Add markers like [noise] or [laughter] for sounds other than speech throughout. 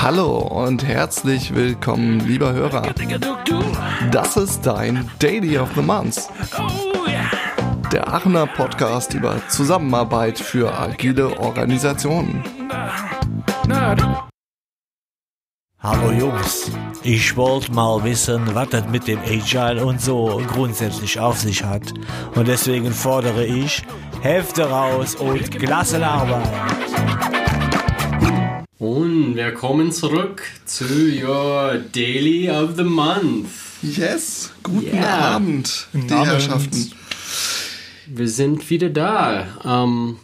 Hallo und herzlich willkommen, lieber Hörer. Das ist dein Daily of the Month. Der Aachener Podcast über Zusammenarbeit für agile Organisationen. Hallo Jungs, ich wollte mal wissen, was das mit dem Agile und so grundsätzlich auf sich hat. Und deswegen fordere ich Hälfte raus und klasse Arbeit. Und wir kommen zurück zu your Daily of the Month. Yes, guten Yeah. Abend, die Abend. Herrschaften. Wir sind wieder da. Ähm,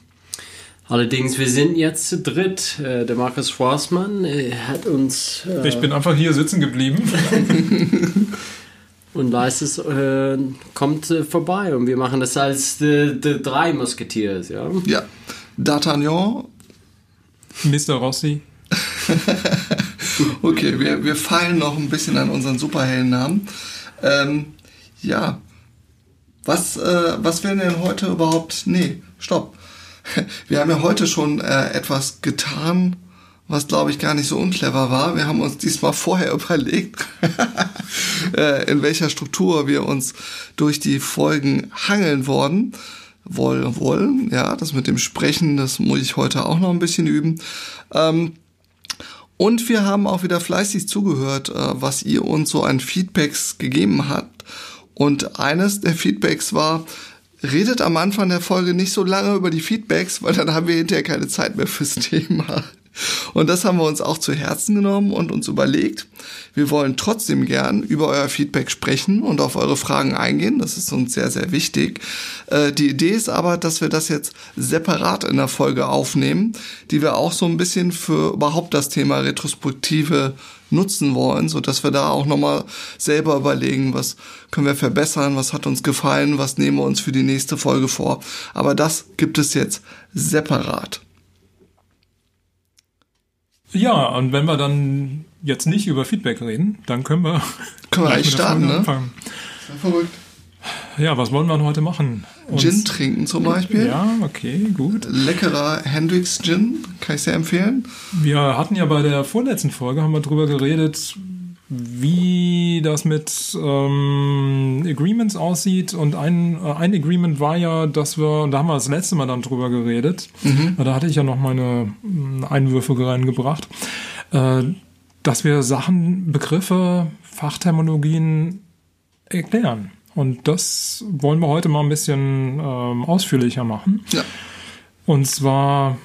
allerdings, wir sind jetzt zu dritt. Äh, der Markus Forstmann äh, hat uns äh, Ich bin einfach hier sitzen geblieben. [laughs] und Leises äh, kommt äh, vorbei und wir machen das als die, die drei Musketeers, ja. Ja, D'Artagnan. Mr. Rossi. [laughs] Okay, wir, wir feilen noch ein bisschen an unseren Superheldennamen. Ähm, ja, was, äh, was werden denn heute überhaupt... Nee, stopp. [laughs] Wir haben ja heute schon äh, etwas getan, was glaube ich gar nicht so unclever war. Wir haben uns diesmal vorher [laughs] überlegt, [laughs] äh, in welcher Struktur wir uns durch die Folgen hangeln worden wollen, wollen. Ja, das mit dem Sprechen, das muss ich heute auch noch ein bisschen üben. Ähm, und wir haben auch wieder fleißig zugehört, äh, was ihr uns so an Feedbacks gegeben habt. Und eines der Feedbacks war, redet am Anfang der Folge nicht so lange über die Feedbacks, weil dann haben wir hinterher keine Zeit mehr fürs Thema. Und das haben wir uns auch zu Herzen genommen und uns überlegt. Wir wollen trotzdem gern über euer Feedback sprechen und auf eure Fragen eingehen. Das ist uns sehr, sehr wichtig. Äh, die Idee ist aber, dass wir das jetzt separat in der Folge aufnehmen, die wir auch so ein bisschen für überhaupt das Thema Retrospektive nutzen wollen, so dass wir da auch nochmal selber überlegen, was können wir verbessern, was hat uns gefallen, was nehmen wir uns für die nächste Folge vor. Aber das gibt es jetzt separat. Ja, und wenn wir dann jetzt nicht über Feedback reden, dann können wir, Können wir gleich starten, ne? anfangen. Verrückt. Ja, was wollen wir denn heute machen? Uns- Gin trinken zum Beispiel. Ja, okay, gut. Leckerer Hendrix Gin, kann ich sehr empfehlen. Wir hatten ja bei der vorletzten Folge, haben wir drüber geredet, wie das mit ähm, Agreements aussieht. Und ein, äh, ein Agreement war ja, dass wir, und da haben wir das letzte Mal dann drüber geredet, weil da hatte ich ja noch meine mm, Einwürfe reingebracht, äh, dass wir Sachen, Begriffe, Fachterminologien erklären. Und das wollen wir heute mal ein bisschen ähm, ausführlicher machen. Ja. Und zwar,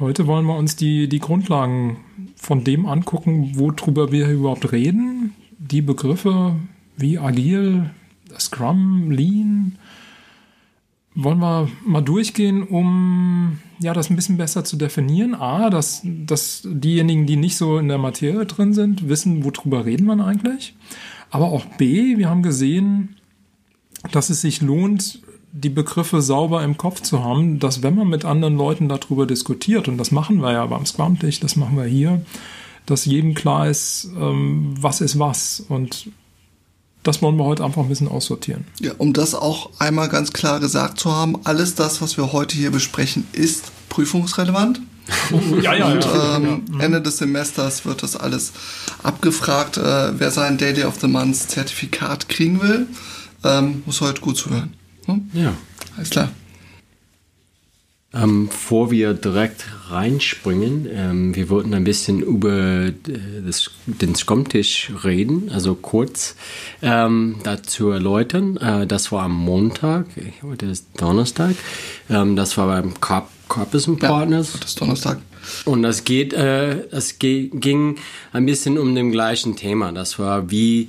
heute wollen wir uns die, die Grundlagen von dem angucken, worüber wir überhaupt reden. Die Begriffe wie Agil, Scrum, Lean. Wollen wir mal durchgehen, um ja, das ein bisschen besser zu definieren. A, dass, dass diejenigen, die nicht so in der Materie drin sind, wissen, worüber reden wir eigentlich. Aber auch B, wir haben gesehen, dass es sich lohnt, die Begriffe sauber im Kopf zu haben, dass wenn man mit anderen Leuten darüber diskutiert, und das machen wir ja beim Scrum-Tisch, das machen wir hier, dass jedem klar ist, ähm, was ist was. Und das wollen wir heute einfach ein bisschen aussortieren. Ja, um das auch einmal ganz klar gesagt zu haben, alles das, was wir heute hier besprechen, ist prüfungsrelevant. Ja, ja, Und ähm, Ende des Semesters wird das alles abgefragt. Äh, wer sein Daily of the Month Zertifikat kriegen will, ähm, muss heute gut zuhören. Hm? Ja. Alles klar. Ähm, bevor wir direkt reinspringen, ähm, wir wollten ein bisschen über äh, das, den Scrum-Tisch reden, also kurz ähm, dazu erläutern. Äh, das war am Montag, heute ist Donnerstag, ähm, das war beim Corp Corpus and Partners. Das ist Donnerstag. Und das geht, äh, ge ging ein bisschen um dem gleichen Thema. Das war, wie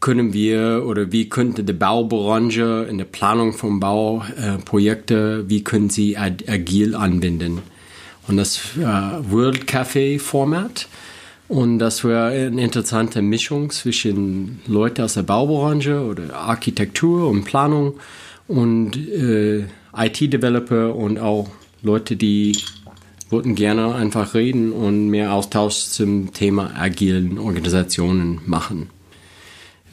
können wir oder wie könnte die Baubranche in der Planung von Bauprojekten, äh, wie können sie ag agil anwenden? Und das äh, World Café Format. Und das war eine interessante Mischung zwischen Leuten aus der Baubranche oder Architektur und Planung und äh, IT-Developer und auch Leute, die wollten gerne einfach reden und mehr Austausch zum Thema agilen Organisationen machen.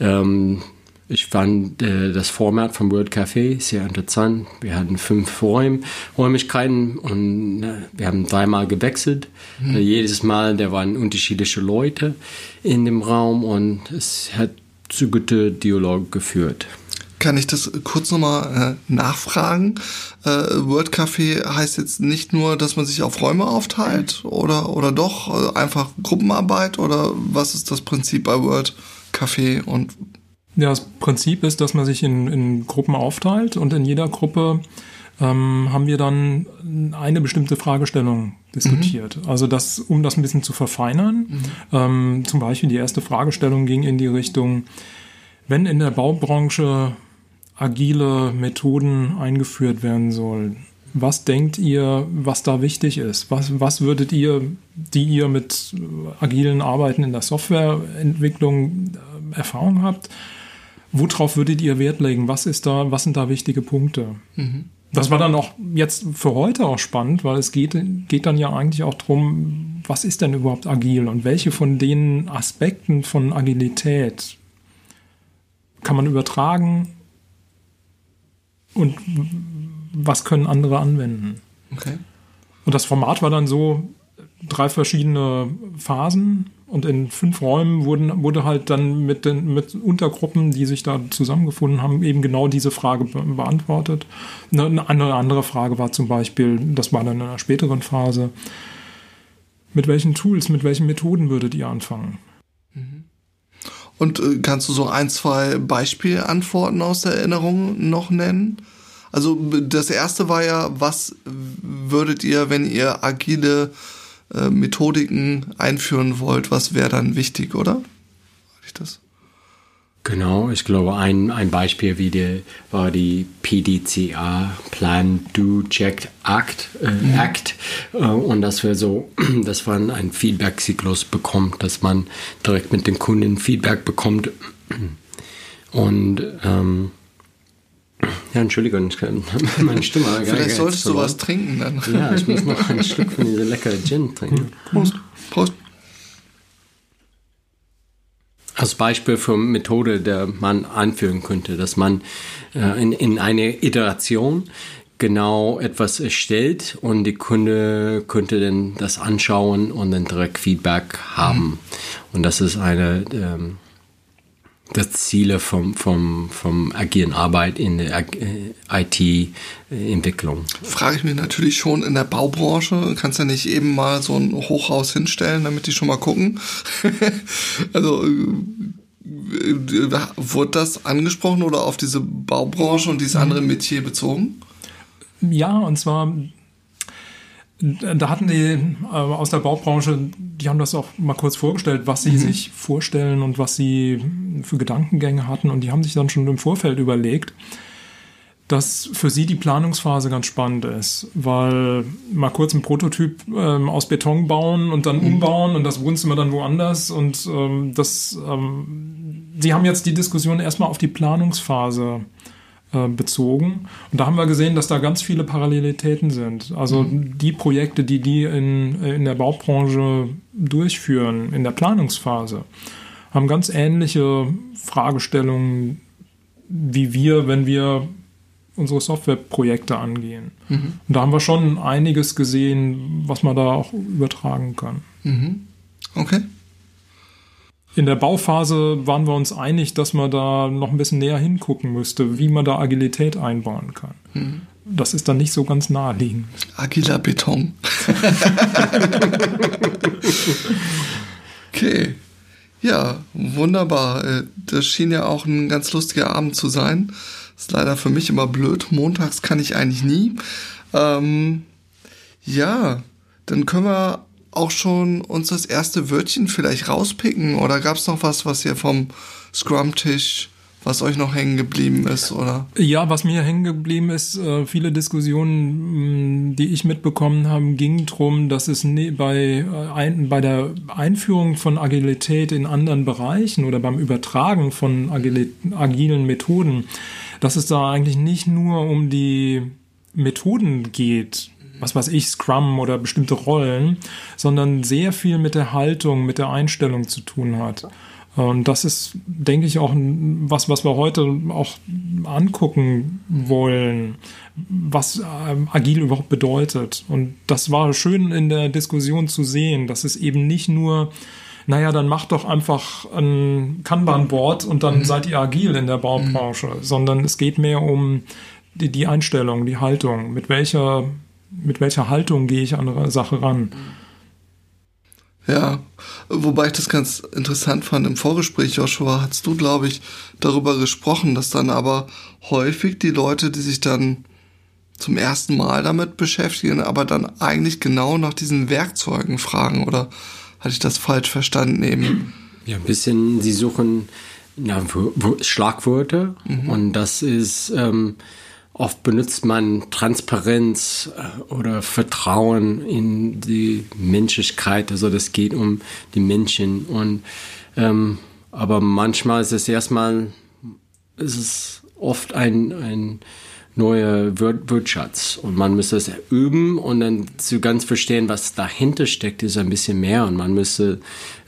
Ähm, ich fand äh, das Format vom World Café sehr interessant. Wir hatten fünf Räum Räumlichkeiten und äh, wir haben dreimal gewechselt. Mhm. Äh, jedes Mal, da waren unterschiedliche Leute in dem Raum und es hat zu gute Dialog geführt. Kann ich das kurz nochmal äh, nachfragen? Äh, Word Café heißt jetzt nicht nur, dass man sich auf Räume aufteilt oder, oder doch äh, einfach Gruppenarbeit oder was ist das Prinzip bei Word Café und ja, das Prinzip ist, dass man sich in, in Gruppen aufteilt und in jeder Gruppe ähm, haben wir dann eine bestimmte Fragestellung diskutiert. Mhm. Also das, um das ein bisschen zu verfeinern. Mhm. Ähm, zum Beispiel die erste Fragestellung ging in die Richtung, wenn in der Baubranche agile Methoden eingeführt werden sollen, was denkt ihr, was da wichtig ist? Was, was würdet ihr, die ihr mit agilen Arbeiten in der Softwareentwicklung Erfahrung habt, worauf würdet ihr Wert legen? Was ist da, was sind da wichtige Punkte? Mhm. Das war dann auch jetzt für heute auch spannend, weil es geht, geht dann ja eigentlich auch darum, was ist denn überhaupt agil und welche von den Aspekten von Agilität kann man übertragen und was können andere anwenden. Okay. Und das Format war dann so drei verschiedene Phasen und in fünf Räumen wurden, wurde halt dann mit den mit Untergruppen, die sich da zusammengefunden haben, eben genau diese Frage be beantwortet. Eine, eine andere Frage war zum Beispiel, das war dann in einer späteren Phase, mit welchen Tools, mit welchen Methoden würdet ihr anfangen? Mhm. Und äh, kannst du so ein, zwei Beispielantworten aus der Erinnerung noch nennen? Also das erste war ja, was würdet ihr, wenn ihr agile äh, Methodiken einführen wollt, was wäre dann wichtig, oder? Ich das? Genau, ich glaube, ein, ein Beispiel wie die, war die PDCA, Plan, Do, Check, Act, äh, mhm. Act. Äh, und dass wir so, [clears throat] dass man einen Feedback-Zyklus bekommt, dass man direkt mit den Kunden Feedback bekommt. Und ähm, ja, Entschuldigung, ich kann [laughs] meine Stimme. Vielleicht solltest du was trinken dann. Ja, ich muss noch [laughs] einen Stück von dieser leckeren Gin trinken. Prost. Prost. Als Beispiel für Methode, der man anführen könnte, dass man äh, in, in eine Iteration genau etwas erstellt und die Kunde könnte dann das anschauen und dann direkt Feedback haben. Mhm. Und das ist eine ähm, das Ziele vom, vom, vom agilen Arbeit in der äh, IT-Entwicklung. Frage ich mich natürlich schon in der Baubranche. Kannst ja nicht eben mal so ein Hochhaus hinstellen, damit die schon mal gucken. [laughs] also äh, wurde das angesprochen oder auf diese Baubranche und dieses andere Metier bezogen? Ja, und zwar da hatten die äh, aus der Baubranche, die haben das auch mal kurz vorgestellt, was sie mhm. sich vorstellen und was sie für Gedankengänge hatten. Und die haben sich dann schon im Vorfeld überlegt, dass für sie die Planungsphase ganz spannend ist, weil mal kurz ein Prototyp ähm, aus Beton bauen und dann mhm. umbauen und das Wohnzimmer dann woanders und ähm, das, ähm, sie haben jetzt die Diskussion erstmal auf die Planungsphase bezogen. Und da haben wir gesehen, dass da ganz viele Parallelitäten sind. Also mhm. die Projekte, die die in, in der Baubranche durchführen, in der Planungsphase, haben ganz ähnliche Fragestellungen wie wir, wenn wir unsere Softwareprojekte angehen. Mhm. Und da haben wir schon einiges gesehen, was man da auch übertragen kann. Mhm. Okay. In der Bauphase waren wir uns einig, dass man da noch ein bisschen näher hingucken müsste, wie man da Agilität einbauen kann. Mhm. Das ist dann nicht so ganz naheliegend. Agiler Beton. [laughs] okay. Ja, wunderbar. Äh, das schien ja auch ein ganz lustiger Abend zu sein. Ist leider für mich immer blöd. Montags kann ich eigentlich nie. Ähm, ja, dann können wir auch schon uns das erste Wörtchen vielleicht rauspicken? Oder gab es noch was, was ihr vom Scrum-Tisch, was euch noch hängen geblieben ist, oder? Ja, was mir hängen geblieben ist, äh, viele Diskussionen, mm, die ich mitbekommen habe, gingen darum, dass es ne, bei, äh, bei der Einführung von Agilität in anderen Bereichen oder beim Übertragen von agil agilen Methoden, dass es da eigentlich nicht nur um die Methoden geht, was weiß ich, Scrum oder bestimmte Rollen, sondern sehr viel mit der Haltung, mit der Einstellung zu tun hat. Und das ist, denke ich, auch was, was wir heute auch angucken wollen, was ähm, agil überhaupt bedeutet. Und das war schön in der Diskussion zu sehen, dass es eben nicht nur naja, dann macht doch einfach ein Kanban-Board und dann mhm. seid ihr agil in der Baubranche, mhm. sondern es geht mehr um die, die Einstellung, die Haltung. Mit welcher, mit welcher Haltung gehe ich an eine Sache ran? Ja, wobei ich das ganz interessant fand im Vorgespräch, Joshua, hast du, glaube ich, darüber gesprochen, dass dann aber häufig die Leute, die sich dann zum ersten Mal damit beschäftigen, aber dann eigentlich genau nach diesen Werkzeugen fragen oder hatte ich das falsch verstanden eben? Ja, ein bisschen, sie suchen ja, Schlagwörter mhm. und das ist, ähm, oft benutzt man Transparenz äh, oder Vertrauen in die Menschlichkeit, also das geht um die Menschen. Und ähm, aber manchmal ist es erstmal, ist es oft ein, ein neue Wortschatz und man müsste es üben und dann zu ganz verstehen, was dahinter steckt, ist ein bisschen mehr. Und man müsste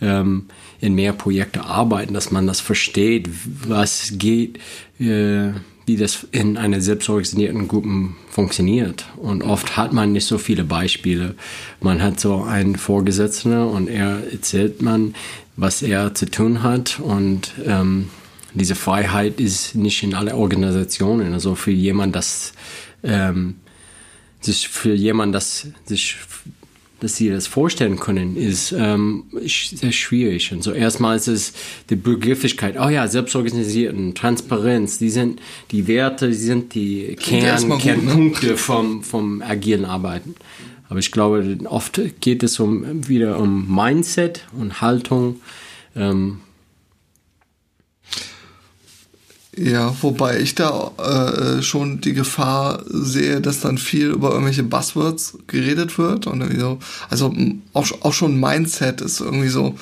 ähm, in mehr Projekte arbeiten, dass man das versteht, was geht, äh, wie das in einer selbstorganisierten Gruppe funktioniert. Und oft hat man nicht so viele Beispiele. Man hat so einen Vorgesetzten und er erzählt man, was er zu tun hat und ähm, diese Freiheit ist nicht in alle Organisationen. Also für jemand, das ähm, sich für jemand, das sich dass sie das vorstellen können, ist ähm, sehr schwierig. Und so erstmal ist es die Begrifflichkeit, oh ja, selbstorganisierten, Transparenz, die sind die Werte, die sind die Kern, gut, Kernpunkte ne? vom, vom agilen Arbeiten. Aber ich glaube, oft geht es um wieder um Mindset und Haltung. Ähm, ja, wobei ich da äh, schon die Gefahr sehe, dass dann viel über irgendwelche Buzzwords geredet wird und irgendwie so, also auch, auch schon Mindset ist irgendwie so,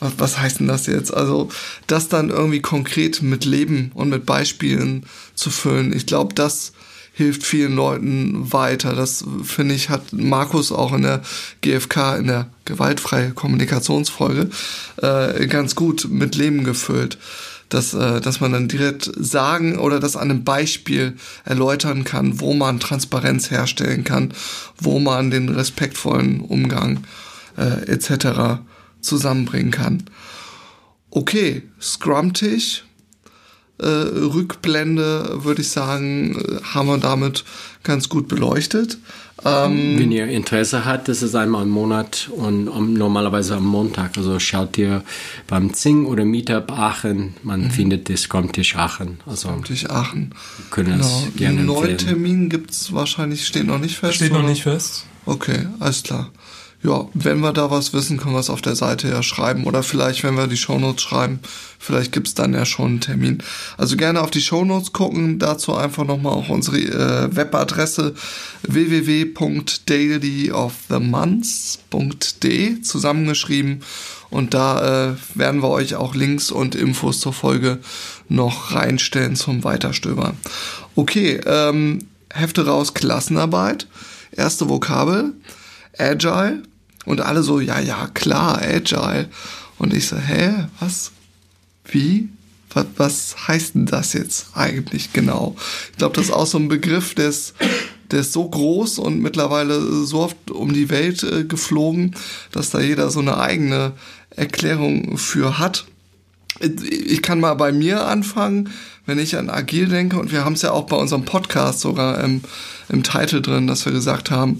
was, was heißt denn das jetzt? Also das dann irgendwie konkret mit Leben und mit Beispielen zu füllen, ich glaube, das hilft vielen Leuten weiter. Das finde ich hat Markus auch in der GfK in der gewaltfreie Kommunikationsfolge äh, ganz gut mit Leben gefüllt dass, äh, dass man dann direkt sagen oder das an einem Beispiel erläutern kann, wo man Transparenz herstellen kann, wo man den respektvollen Umgang äh, etc. zusammenbringen kann. Okay, Scrum-Tisch, äh, Rückblende, würde ich sagen, äh, haben wir damit ganz gut beleuchtet. Ähm, Wenn ihr Interesse habt, das ist einmal im Monat und um, normalerweise am Montag. Also schaut ihr beim Zing oder Meetup Aachen, man mhm. findet das Stammtisch Aachen. Also Stammtisch Aachen. Können genau. das gerne Einen neuen Termin gibt es wahrscheinlich, steht noch nicht fest. Steht oder? noch nicht fest. Okay, alles klar ja, wenn wir da was wissen, können wir es auf der Seite ja schreiben. Oder vielleicht, wenn wir die Shownotes schreiben, vielleicht gibt's dann ja schon einen Termin. Also gerne auf die Shownotes gucken. Dazu einfach nochmal auch unsere äh, Webadresse www.dailyofthemonths.de zusammengeschrieben. Und da äh, werden wir euch auch Links und Infos zur Folge noch reinstellen zum Weiterstöbern. Okay, ähm, Hefte raus, Klassenarbeit. Erste Vokabel. Agile. Und alle so, ja, ja, klar, Agile. Und ich so, hä, was? Wie? Was, was heißt denn das jetzt eigentlich genau? Ich glaube, das ist auch so ein Begriff, der ist, der ist so groß und mittlerweile so oft um die Welt äh, geflogen, dass da jeder so eine eigene Erklärung für hat. Ich kann mal bei mir anfangen, wenn ich an agil denke, und wir haben es ja auch bei unserem Podcast sogar im, im Titel drin, dass wir gesagt haben,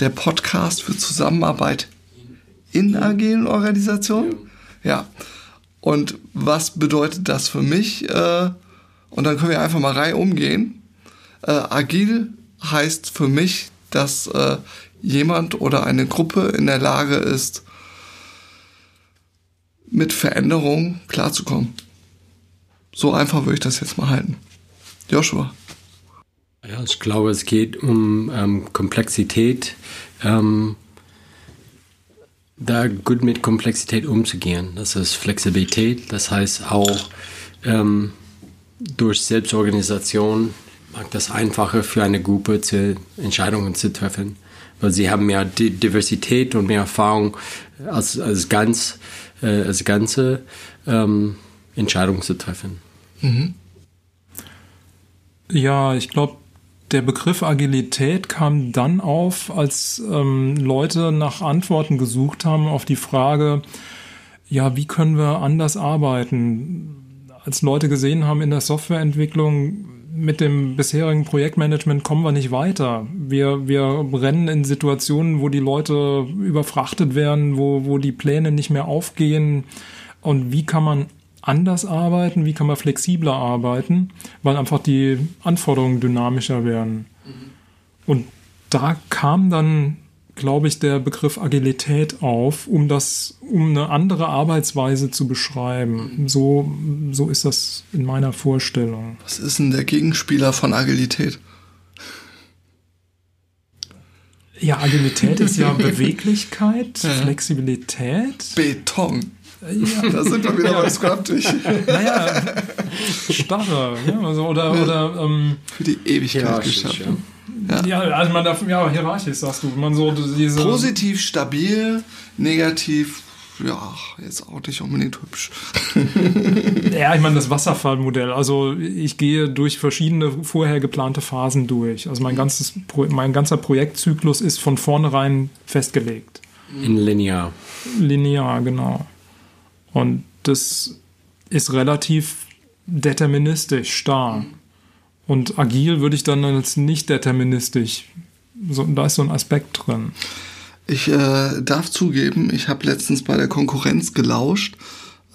der Podcast für Zusammenarbeit in agilen Organisationen. Ja. Und was bedeutet das für mich? Äh, und dann können wir einfach mal rein umgehen. Äh, agil heißt für mich, dass äh, jemand oder eine Gruppe in der Lage ist, mit Veränderungen klarzukommen. So einfach würde ich das jetzt mal halten. Joshua. Ja, ich glaube, es geht um ähm, Komplexität, ähm, da gut mit Komplexität umzugehen. Das ist Flexibilität, das heißt auch ähm, durch Selbstorganisation macht das einfacher für eine Gruppe zu, Entscheidungen zu treffen, weil sie haben mehr Di Diversität und mehr Erfahrung als, als, ganz, äh, als ganze ähm, Entscheidungen zu treffen. Mhm. Ja, ich glaube, der Begriff Agilität kam dann auf, als ähm, Leute nach Antworten gesucht haben auf die Frage, ja, wie können wir anders arbeiten? Als Leute gesehen haben in der Softwareentwicklung, mit dem bisherigen Projektmanagement kommen wir nicht weiter. Wir, wir rennen in Situationen, wo die Leute überfrachtet werden, wo, wo die Pläne nicht mehr aufgehen. Und wie kann man anders arbeiten, wie kann man flexibler arbeiten, weil einfach die Anforderungen dynamischer werden. Mhm. Und da kam dann glaube ich, der Begriff Agilität auf, um das, um eine andere Arbeitsweise zu beschreiben. So, so ist das in meiner Vorstellung. Was ist denn der Gegenspieler von Agilität? Ja, Agilität ist ja [laughs] Beweglichkeit, ja. Flexibilität. Beton. Ja. Da sind wir wieder ja. beim Scraptisch. Naja, Starre. Ja, also, oder, ja. oder ähm, für die Ewigkeit geschaffen. Ja. ja, also man darf, ja, hierarchisch sagst du. Man so diese Positiv, stabil, negativ, ja, jetzt auch nicht unbedingt hübsch. [laughs] ja, ich meine, das Wasserfallmodell. Also ich gehe durch verschiedene vorher geplante Phasen durch. Also mein, ganzes, mein ganzer Projektzyklus ist von vornherein festgelegt. In linear. Linear, genau. Und das ist relativ deterministisch starr. Und agil würde ich dann als nicht deterministisch. So, da ist so ein Aspekt drin. Ich äh, darf zugeben, ich habe letztens bei der Konkurrenz gelauscht.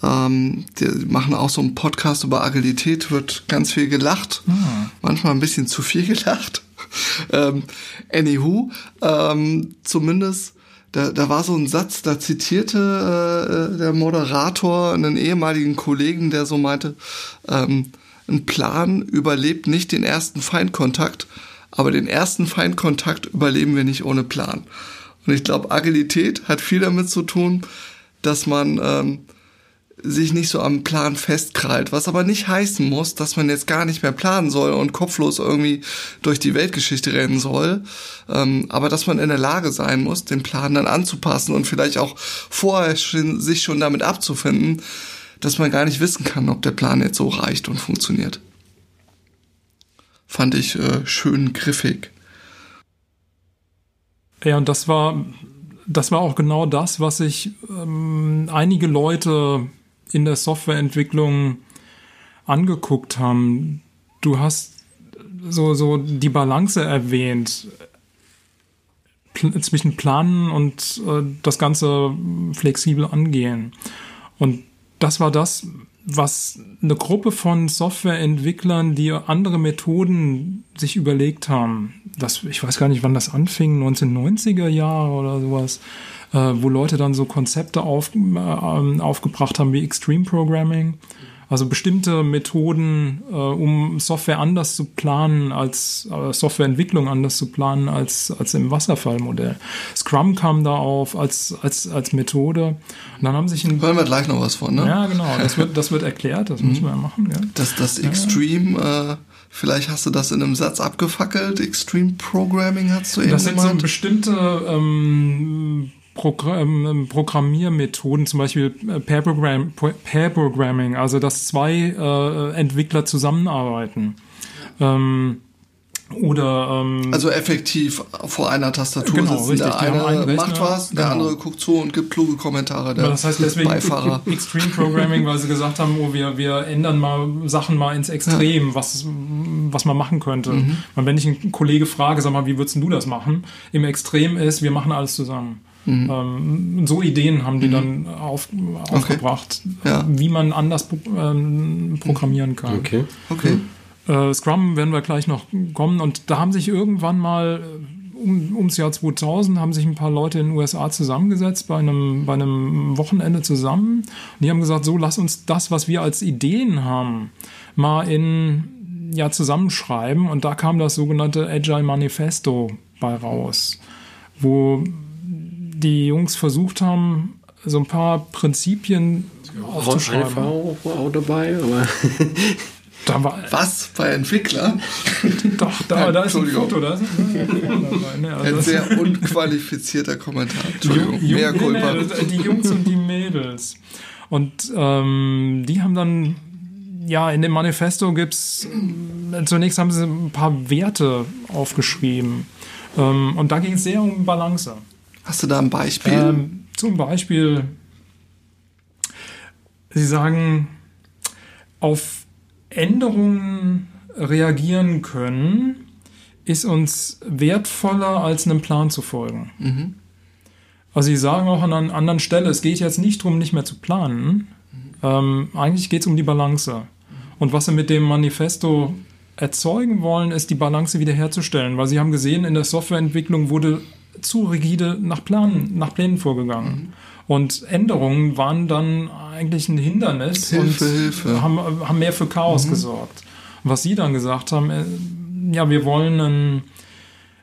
Ähm, die machen auch so einen Podcast über Agilität, wird ganz viel gelacht. Ah. Manchmal ein bisschen zu viel [laughs] gelacht. ähm, anywho, ähm, zumindest da, da war so ein Satz, da zitierte äh, der Moderator einen ehemaligen Kollegen, der so meinte, ähm, ein Plan überlebt nicht den ersten Feindkontakt, aber den ersten Feindkontakt überleben wir nicht ohne Plan. Und ich glaube, Agilität hat viel damit zu tun, dass man ähm, sich nicht so am Plan festkrallt, was aber nicht heißen muss, dass man jetzt gar nicht mehr planen soll und kopflos irgendwie durch die Weltgeschichte rennen soll, ähm, aber dass man in der Lage sein muss, den Plan dann anzupassen und vielleicht auch vorher schon, sich schon damit abzufinden, dass man gar nicht wissen kann, ob der Plan jetzt so reicht und funktioniert. Fand ich äh, schön griffig. Ja, und das war, das war auch genau das, was sich ähm, einige Leute in der Softwareentwicklung angeguckt haben. Du hast so, so die Balance erwähnt zwischen Planen und äh, das Ganze flexibel angehen. Und das war das, was eine Gruppe von Softwareentwicklern, die andere Methoden sich überlegt haben. Das, ich weiß gar nicht, wann das anfing, 1990er Jahre oder sowas, äh, wo Leute dann so Konzepte auf, äh, aufgebracht haben wie Extreme Programming. Also bestimmte Methoden, äh, um Software anders zu planen als äh, Softwareentwicklung anders zu planen als, als im Wasserfallmodell. Scrum kam da auf als, als, als Methode. Und dann haben sich ein, Hören wir gleich noch was von, ne? Ja, genau. Das wird, das wird erklärt, das [laughs] mhm. müssen wir ja machen. Ja. Das, das Extreme, ja. äh, vielleicht hast du das in einem Satz abgefackelt. Extreme Programming hast du eben Das sind so bestimmte ähm, Programm, ähm, Programmiermethoden, zum Beispiel äh, Pair, Program, Pair Programming, also dass zwei äh, Entwickler zusammenarbeiten. Ähm, oder ähm, also effektiv vor einer Tastatur genau, sitzen. Richtig, der eine macht was, der genau. andere guckt zu und gibt kluge Kommentare. Der das heißt deswegen Beifahrer. Extreme Programming, weil sie gesagt haben, oh, wir, wir ändern mal Sachen mal ins Extrem, ja. was, was man machen könnte. Mhm. Und wenn ich einen Kollege frage, sag mal, wie würdest du das machen? Im Extrem ist, wir machen alles zusammen. Mhm. Ähm, so Ideen haben die mhm. dann auf, aufgebracht, okay. ja. wie man anders ähm, programmieren kann. Okay. okay. Äh, Scrum werden wir gleich noch kommen. Und da haben sich irgendwann mal äh, um, ums Jahr 2000 haben sich ein paar Leute in den USA zusammengesetzt bei einem, bei einem Wochenende zusammen. Und die haben gesagt, so lass uns das, was wir als Ideen haben, mal in ja zusammenschreiben. Und da kam das sogenannte Agile Manifesto bei raus, wo die Jungs versucht haben, so ein paar Prinzipien aufzuschreiben. Eine Frau auch dabei, aber Da war, Was? Bei Entwicklern? doch, da, da ist ein Entschuldigung. Foto. Da ist ein ne? Also Ein sehr unqualifizierter Kommentar. Die, Jung, Entschuldigung. Mehr Jung, nee, nee, die Jungs und die Mädels. Und ähm, die haben dann, ja, in dem Manifesto gibt's zunächst haben sie ein paar Werte aufgeschrieben. Ähm, und da ging es sehr um Balance. Hast du da ein Beispiel? Ähm, zum Beispiel, Sie sagen, auf Änderungen reagieren können, ist uns wertvoller, als einem Plan zu folgen. Also Sie sagen auch an einer anderen Stelle, es geht jetzt nicht darum, nicht mehr zu planen. Ähm, eigentlich geht es um die Balance. Und was Sie mit dem Manifesto erzeugen wollen, ist die Balance wiederherzustellen, weil Sie haben gesehen, in der Softwareentwicklung wurde zu rigide nach Planen, nach Plänen vorgegangen. Und Änderungen waren dann eigentlich ein Hindernis Hilfe, und Hilfe. Haben, haben mehr für Chaos gesorgt. Und was Sie dann gesagt haben, äh, ja, wir wollen einen,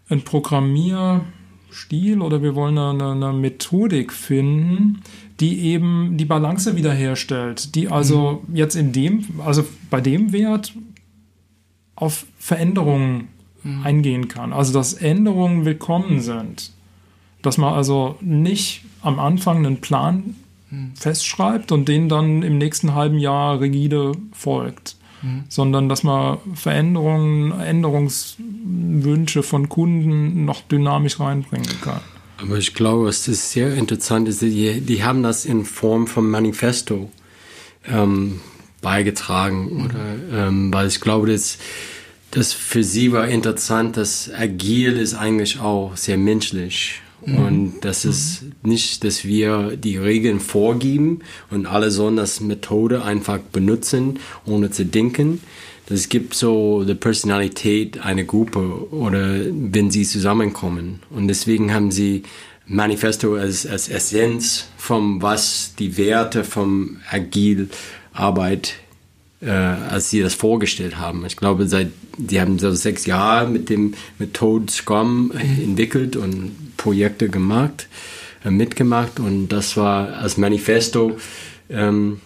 einen Programmierstil oder wir wollen eine, eine Methodik finden, die eben die Balance wiederherstellt, die also jetzt in dem, also bei dem Wert auf Veränderungen eingehen kann. Also dass Änderungen willkommen sind. Dass man also nicht am Anfang einen Plan festschreibt und den dann im nächsten halben Jahr rigide folgt, sondern dass man Veränderungen, Änderungswünsche von Kunden noch dynamisch reinbringen kann. Aber ich glaube, es ist sehr interessant, ist, die, die haben das in Form von Manifesto ähm, beigetragen. Oder, ähm, weil ich glaube, dass das für sie war interessant, dass agil ist eigentlich auch sehr menschlich. Und das ist nicht, dass wir die Regeln vorgeben und alle sollen das Methode einfach benutzen, ohne zu denken. Das gibt so die Personalität einer Gruppe oder wenn sie zusammenkommen. Und deswegen haben sie Manifesto als, als Essenz von was die Werte vom agil Arbeit äh, als sie das vorgestellt haben. Ich glaube, seit die haben so sechs Jahre mit dem Methode Scrum äh, entwickelt und Projekte gemacht, äh, mitgemacht und das war als Manifesto. Ähm,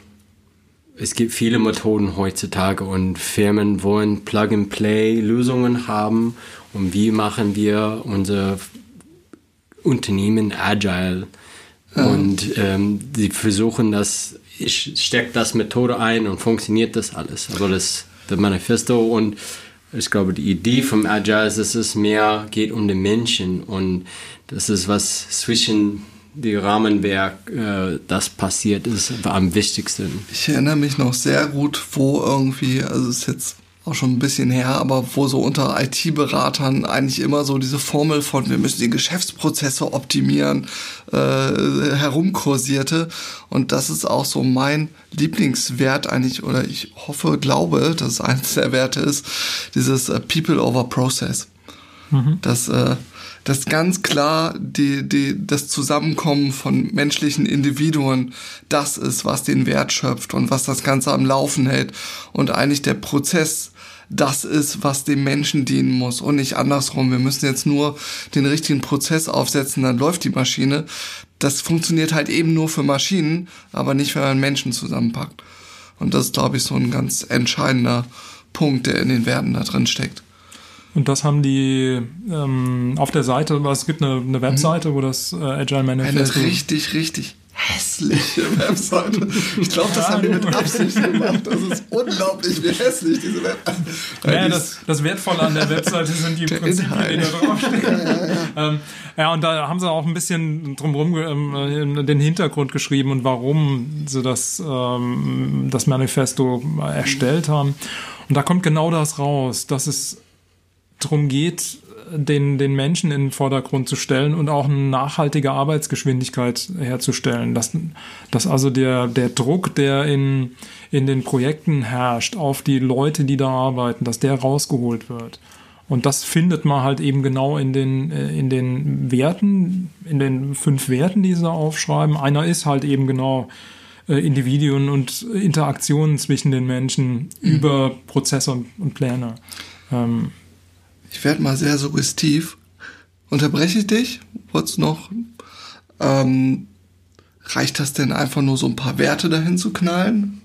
es gibt viele Methoden heutzutage und Firmen wollen Plug-and-Play-Lösungen haben und wie machen wir unser Unternehmen agile und ähm, sie versuchen das, ich stecke das Methode ein und funktioniert das alles. Aber das, das Manifesto und ich glaube, die Idee vom Agile ist, dass es mehr geht um den Menschen und das ist was zwischen die Rahmenwerk, äh, das passiert ist, am wichtigsten. Ich erinnere mich noch sehr gut, wo irgendwie, also es ist jetzt auch schon ein bisschen her, aber wo so unter IT-Beratern eigentlich immer so diese Formel von wir müssen die Geschäftsprozesse optimieren äh, herumkursierte. Und das ist auch so mein Lieblingswert eigentlich, oder ich hoffe, glaube, dass es eines der Werte ist, dieses äh, People over Process. Das, äh, das ganz klar die, die, das Zusammenkommen von menschlichen Individuen, das ist, was den Wert schöpft und was das Ganze am Laufen hält. Und eigentlich der Prozess, das ist, was dem Menschen dienen muss und nicht andersrum. Wir müssen jetzt nur den richtigen Prozess aufsetzen, dann läuft die Maschine. Das funktioniert halt eben nur für Maschinen, aber nicht, wenn man Menschen zusammenpackt. Und das ist, glaube ich, so ein ganz entscheidender Punkt, der in den Werten da drin steckt. Und das haben die ähm, auf der Seite, es gibt eine, eine Webseite, wo das äh, Agile Manifesto richtig, richtig hässliche Webseite. Ich glaube, das haben die mit Absicht gemacht. Das ist unglaublich, wie hässlich diese Webseite Ja, das, das Wertvolle an der Webseite sind die Prinzipien, die da draufstehen. ähm, ja, und da haben sie auch ein bisschen drumherum ähm, den Hintergrund geschrieben und warum sie das, ähm, das Manifesto erstellt haben. Und da kommt genau das raus, dass es darum geht, den, den Menschen in den Vordergrund zu stellen und auch eine nachhaltige Arbeitsgeschwindigkeit herzustellen. Dass, dass also der, der Druck, der in, in den Projekten herrscht, auf die Leute, die da arbeiten, dass der rausgeholt wird. Und das findet man halt eben genau in den, äh, in den Werten, in den fünf Werten, die sie da aufschreiben. Einer ist halt eben genau äh, Individuen und Interaktionen zwischen den Menschen über Prozesse und, und Pläne. Ähm, Ich werde mal sehr suggestiv. Unterbreche ich dich? Wollt's noch? Ähm, reicht das denn einfach nur so ein paar Werte dahin zu knallen?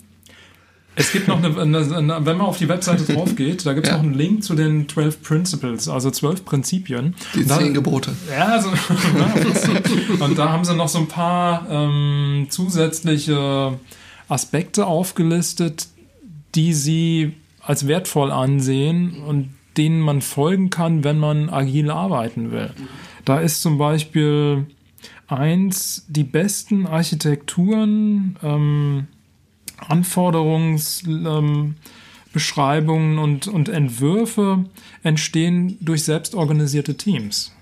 Es gibt noch eine, eine, eine, wenn man auf die Webseite drauf [laughs] geht, da gibt es ja. noch einen Link zu den 12 Principles, also 12 Prinzipien. Die da, zehn Gebote. Ja, also, [laughs] und da haben sie noch so ein paar ähm, zusätzliche Aspekte aufgelistet, die sie als wertvoll ansehen und denen man folgen kann, wenn man agil arbeiten will. Da ist zum Beispiel eins, die besten Architekturen, ähm, Anforderungsbeschreibungen ähm, und, und Entwürfe entstehen durch selbstorganisierte Teams.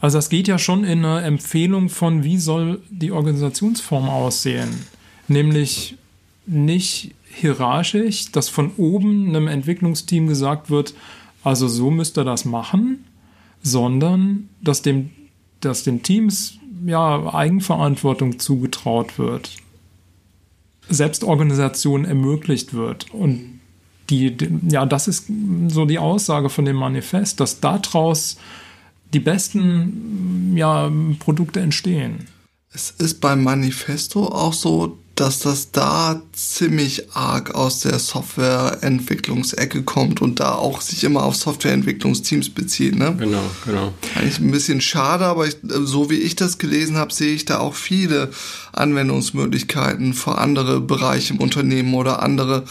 Also das geht ja schon in eine Empfehlung von, wie soll die Organisationsform aussehen. Nämlich nicht hierarchisch, dass von oben einem Entwicklungsteam gesagt wird, also so müsst ihr das machen, sondern dass, dem, dass den Teams ja Eigenverantwortung zugetraut wird, Selbstorganisation ermöglicht wird und die, ja, das ist so die Aussage von dem Manifest, dass daraus die besten ja, Produkte entstehen. Es ist beim Manifesto auch so, dass das da ziemlich arg aus der Softwareentwicklungsecke kommt und da auch sich immer auf Softwareentwicklungsteams bezieht. Ne? Genau, genau. Eigentlich ein bisschen schade, aber ich, so wie ich das gelesen habe, sehe ich da auch viele Anwendungsmöglichkeiten für andere Bereiche im Unternehmen oder andere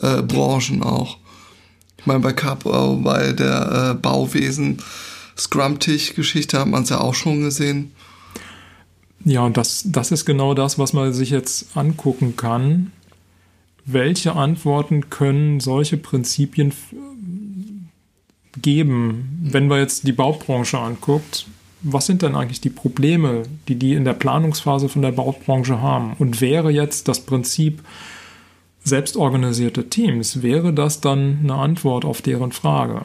äh, Branchen auch. Ich meine, bei Capbau, bei der äh, Bauwesen Scrum-Tisch-Geschichte hat man es ja auch schon gesehen ja, und das, das ist genau das, was man sich jetzt angucken kann. Welche Antworten können solche Prinzipien geben, wenn man jetzt die Baubranche anguckt? Was sind denn eigentlich die Probleme, die die in der Planungsphase von der Baubranche haben? Und wäre jetzt das Prinzip selbstorganisierte Teams, wäre das dann eine Antwort auf deren Frage?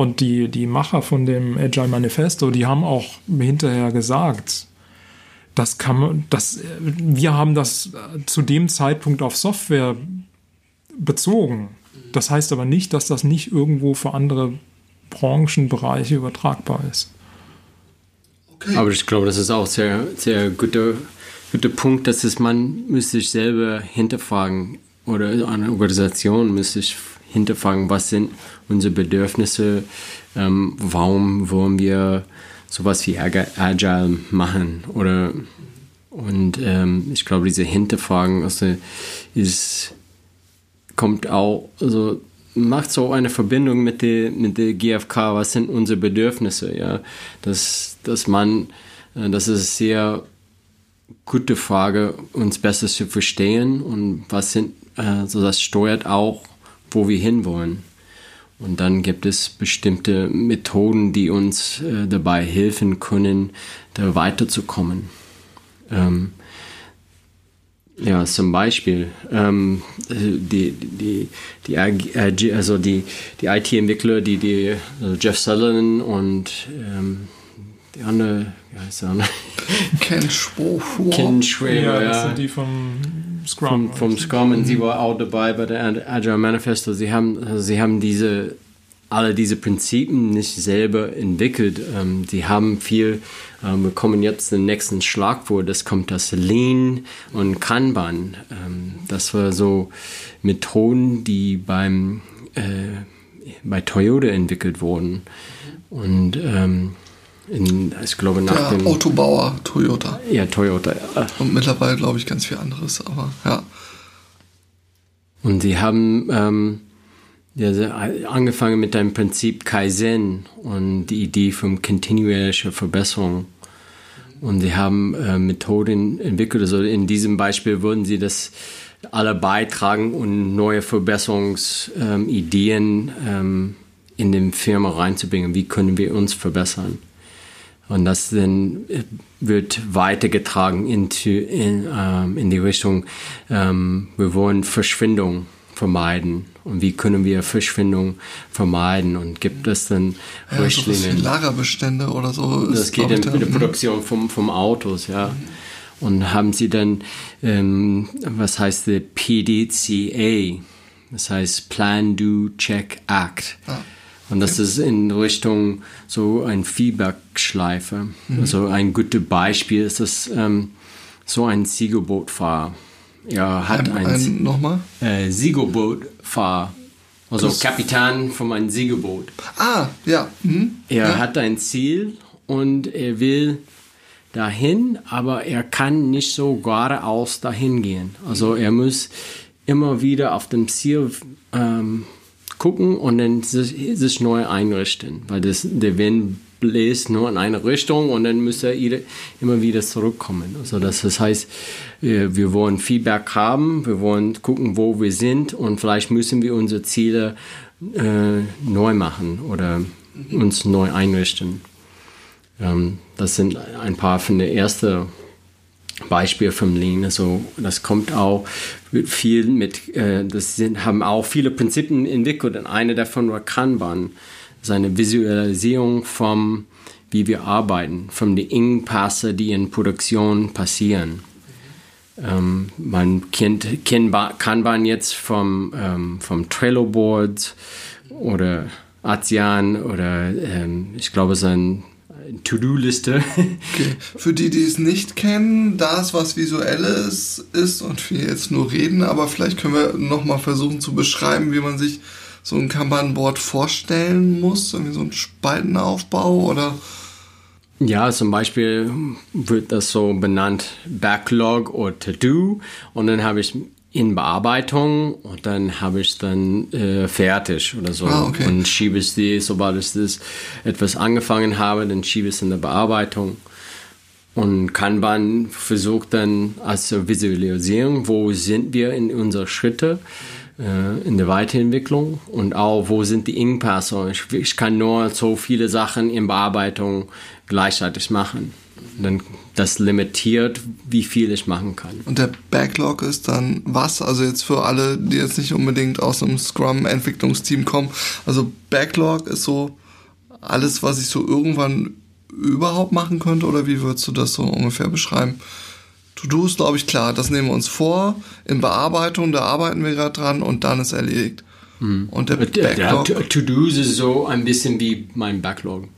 Und die, die Macher von dem Agile Manifesto, die haben auch hinterher gesagt, das kann man, das, wir haben das zu dem Zeitpunkt auf Software bezogen. Das heißt aber nicht, dass das nicht irgendwo für andere Branchenbereiche übertragbar ist. Okay. Aber ich glaube, das ist auch sehr, sehr guter, guter Punkt, dass es man müsste sich selber hinterfragen oder eine Organisation müsste sich hinterfragen, was sind unsere Bedürfnisse, ähm, warum wollen wir sowas wie Agile machen? Oder und ähm, ich glaube, diese Hinterfragen also, ist, kommt auch, also macht so eine Verbindung mit der, mit der GfK, was sind unsere Bedürfnisse, ja, dass, dass man, äh, das ist sehr gute Frage, uns besser zu verstehen und was sind, also das steuert auch, wo wir hinwollen. Und dann gibt es bestimmte Methoden, die uns äh, dabei helfen können, da weiterzukommen. Ähm, ja, zum Beispiel ähm, die, die, die, also die, die IT-Entwickler, die, die also Jeff Sutherland und ähm, die andere, wie heißt der andere? [laughs] Ken Schwaber. Ken Schwaber, ja. Das sind die vom Scrum. Vom, vom Scrum und sie war auch dabei bei der Agile Manifesto. Sie haben, also sie haben diese, alle diese Prinzipien nicht selber entwickelt. Ähm, sie haben viel, ähm, wir kommen jetzt zum nächsten Schlagwort, das kommt das Lean und Kanban. Ähm, das war so Methoden, die beim, äh, bei Toyota entwickelt wurden. Und ähm, in, ich glaube, nach der dem. Autobauer Toyota. Ja, Toyota. Ja. Und mittlerweile, glaube ich, ganz viel anderes, aber ja. Und sie haben ähm, ja, angefangen mit dem Prinzip Kaizen und die Idee von kontinuierlicher Verbesserung. Und sie haben äh, Methoden entwickelt. Also in diesem Beispiel würden sie das alle beitragen und neue Verbesserungsideen ähm, in den Firma reinzubringen. Wie können wir uns verbessern? Und das dann wird weitergetragen into, in, ähm, in die Richtung, ähm, wir wollen Verschwindung vermeiden. Und wie können wir Verschwindung vermeiden? Und gibt es dann ja, Richtlinien? So Lagerbestände oder so. Das geht in, in der Produktion vom, vom Autos, ja. Und haben Sie dann, ähm, was heißt der PDCA? Das heißt Plan, Do, Check, Act. Ah. Und das ist in Richtung so ein Feedback-Schleife. Mhm. Also ein gutes Beispiel ist das ähm, so ein Segelbootfahrer. Er hat Ein, ein, ein, nochmal? äh, Segelboot fahr, also Das- Kapitän von einem Segelboot. Ah, ja. Hm? Er ja. hat ein Ziel und er will dahin, aber er kann nicht so geradeaus dahin gehen. Also er muss immer wieder auf dem Ziel ähm, gucken und dann sich, sich neu einrichten, weil das, der Wind bläst nur in eine Richtung und dann er ide- immer wieder zurückkommen. Also das, das heißt, äh, wir wollen Feedback haben, wir wollen gucken, wo wir sind und vielleicht müssen wir unsere Ziele äh, neu machen oder uns neu einrichten. Ähm, das sind ein paar von den ersten Beispiele vom Lean. Also das kommt auch viel mit, äh, das sind, haben auch viele Prinzipien entwickelt und eine davon war Kanban. Das ist eine Visualisierung vom, wie wir arbeiten, von den Engpässe, die in Produktion passieren. Ähm, man kennt, kennt Ba- Kanban jetzt vom, ähm, vom Trello-Board oder ASEAN oder ähm, ich glaube, es ist ein To-Do-Liste. Okay. Für die, die es nicht kennen, da es was Visuelles ist und wir jetzt nur reden, aber vielleicht können wir nochmal versuchen zu beschreiben, wie man sich so ein Kanban-Board vorstellen muss, irgendwie so ein Spaltenaufbau oder Ja, zum Beispiel wird das so benannt Backlog oder To-Do und dann habe ich in Bearbeitung und dann habe ich dann äh, fertig oder so Ah, okay. und schiebe es die, sobald ich das etwas angefangen habe, dann schiebe ich es in der Bearbeitung und Kanban versucht dann als Visualisierung, wo sind wir in unseren Schritte äh, in der Weiterentwicklung und auch wo sind die Engpässe. Ich, ich kann nur so viele Sachen in Bearbeitung gleichzeitig machen. Dann das limitiert, wie viel ich machen kann. Und der Backlog ist dann was? Also jetzt für alle, die jetzt nicht unbedingt aus einem Scrum-Entwicklungsteam kommen. Also Backlog ist so alles, was ich so irgendwann überhaupt machen könnte oder wie würdest du das so ungefähr beschreiben? To-Do ist, glaube ich, klar. Das nehmen wir uns vor. In Bearbeitung, da arbeiten wir gerade dran und dann ist erledigt. Und der Backlog. To- To-Dos ist so ein bisschen wie mein Backlog.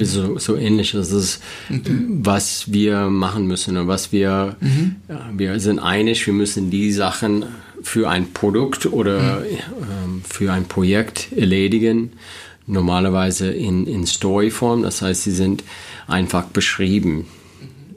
So, so ähnlich. Das ist, was wir machen müssen und was wir, ja, wir sind einig, wir müssen die Sachen für ein Produkt oder ähm, für ein Projekt erledigen. Normalerweise in, in Storyform, das heißt, sie sind einfach beschrieben.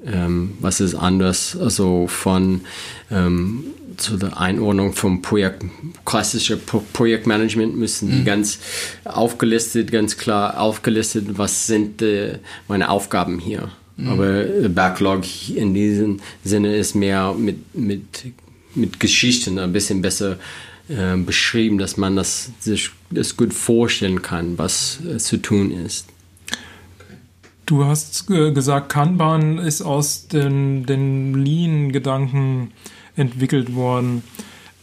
Ähm, was ist anders, also von ähm, zu der Einordnung vom Projekt, klassische Pro Projektmanagement müssen die ganz aufgelistet, ganz klar aufgelistet, was sind äh, meine Aufgaben hier. Aber der Backlog in diesem Sinne ist mehr mit, mit, mit Geschichten ein bisschen besser äh, beschrieben, dass man das sich das gut vorstellen kann, was äh, zu tun ist. Du hast äh, gesagt, Kanban ist aus den, den Lean-Gedanken entwickelt worden.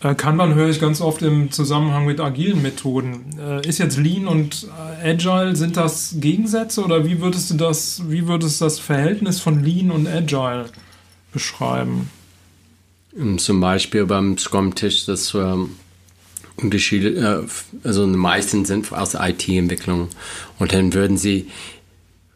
Äh, Kanban höre ich ganz oft im Zusammenhang mit agilen Methoden. Äh, ist jetzt Lean und äh, Agile, sind das Gegensätze oder wie würdest du das, wie würdest das Verhältnis von Lean und Agile beschreiben? Ähm, Zum Beispiel beim Scrum-Tisch, das ähm, Unterschiede, äh, also die meisten sind aus IT-Entwicklung. Und dann würden sie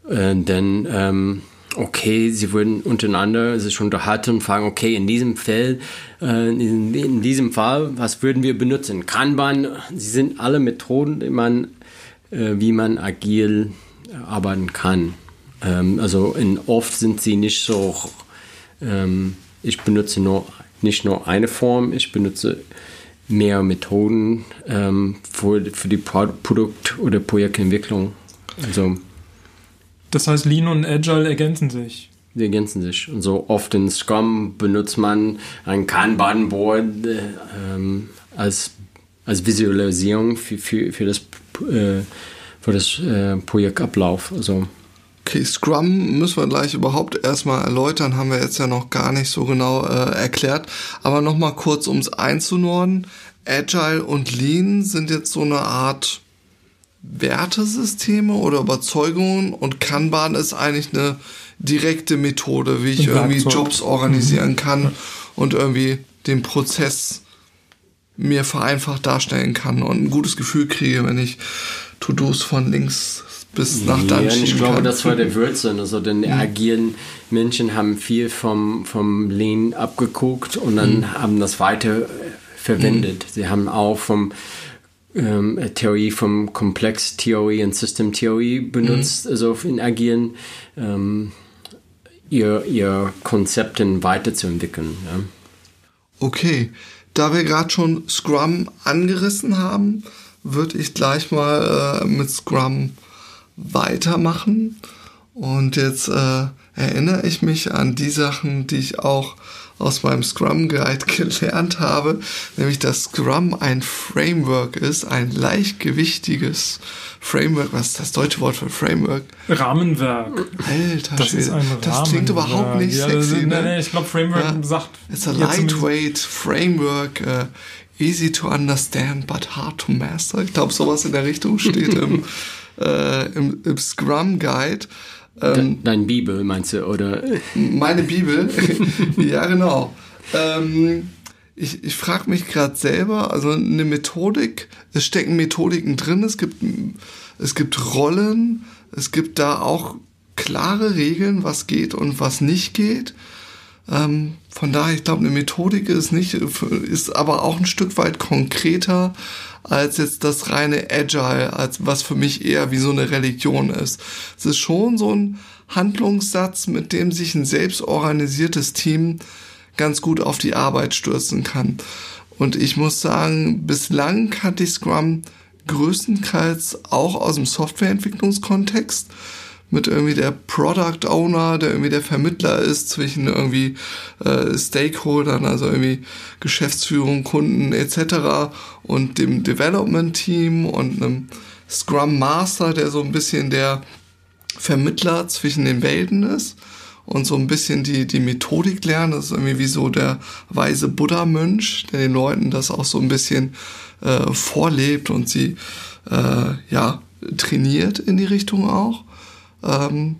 äh, dann, ähm, okay, sie würden untereinander sich unterhalten und fragen, okay, in diesem Fall, äh, in, diesem Fall, was würden wir benutzen? Kanban, sie sind alle Methoden, die man, äh, wie man agil arbeiten kann. Ähm, also oft sind sie nicht so ähm, ich benutze nur, nicht nur eine Form, ich benutze mehr Methoden ähm, für, die Pro Produkt- oder Projektentwicklung. Also Das heißt, Lean und Agile ergänzen sich. die ergänzen sich. Und so oft in Scrum benutzt man ein Kanban-Board äh, ähm, als, als Visualisierung für, für, für das, äh, für das äh, Projektablauf. Also Okay, Scrum müssen wir gleich überhaupt erstmal erläutern, haben wir jetzt ja noch gar nicht so genau äh, erklärt. Aber nochmal kurz, um es einzunorden. Agile und Lean sind jetzt so eine Art Wertesysteme oder Überzeugungen und Kanban ist eigentlich eine direkte Methode, wie ich irgendwie. Jobs organisieren kann und irgendwie den Prozess mir vereinfacht darstellen kann und ein gutes Gefühl kriege, wenn ich To-Dos von links bis nach dann Ja, ich glaube, kann. das war der Würzen. Also denn die agilen Menschen haben viel vom, vom Lean abgeguckt und dann haben das weiter verwendet. Sie haben auch vom ähm, Theorie vom Komplex-Theorie und System-Theorie benutzt, also in agilen ähm, ihr, ihr Konzepten weiterzuentwickeln. Ja. Okay, da wir gerade schon Scrum angerissen haben, würde ich gleich mal äh, mit Scrum weitermachen. Und jetzt äh, erinnere ich mich an die Sachen, die ich auch aus meinem Scrum Guide [laughs] gelernt habe, nämlich dass Scrum ein Framework ist, ein leichtgewichtiges Framework. Was ist das deutsche Wort für Framework? Rahmenwerk. Alter Das ist Schwede, ein das klingt Rahmenwerk. überhaupt nicht ja, sexy. ist, ne? nee, ich glaube, Framework Ja. sagt. It's a lightweight framework, uh, easy to understand but hard to master. Ich glaube, sowas in der Richtung steht im, [laughs] äh, im, im Scrum Guide. Ähm, Dein Bibel meinst du, oder? meine Bibel. [laughs] ja, genau. Ähm, ich ich frage mich gerade selber, also eine Methodik, es stecken Methodiken drin, es gibt, es gibt Rollen, es gibt da auch klare Regeln, was geht und was nicht geht. Ähm, von daher, ich glaube, eine Methodik ist nicht, ist aber auch ein Stück weit konkreter als jetzt das reine Agile, als was für mich eher wie so eine Religion ist. Es ist schon so ein Handlungssatz, mit dem sich ein selbstorganisiertes Team ganz gut auf die Arbeit stürzen kann. Und ich muss sagen, bislang kannte ich Scrum größtenteils auch aus dem Softwareentwicklungskontext mit irgendwie der Product Owner, der irgendwie der Vermittler ist zwischen irgendwie äh, Stakeholdern, also irgendwie Geschäftsführung, Kunden etc. und dem Development Team und einem Scrum Master, der so ein bisschen der Vermittler zwischen den Welten ist und so ein bisschen die, die Methodik lernt. Das ist irgendwie wie so der weise Buddha-Mönch, der den Leuten das auch so ein bisschen äh, vorlebt und sie äh, ja trainiert in die Richtung auch. Ähm,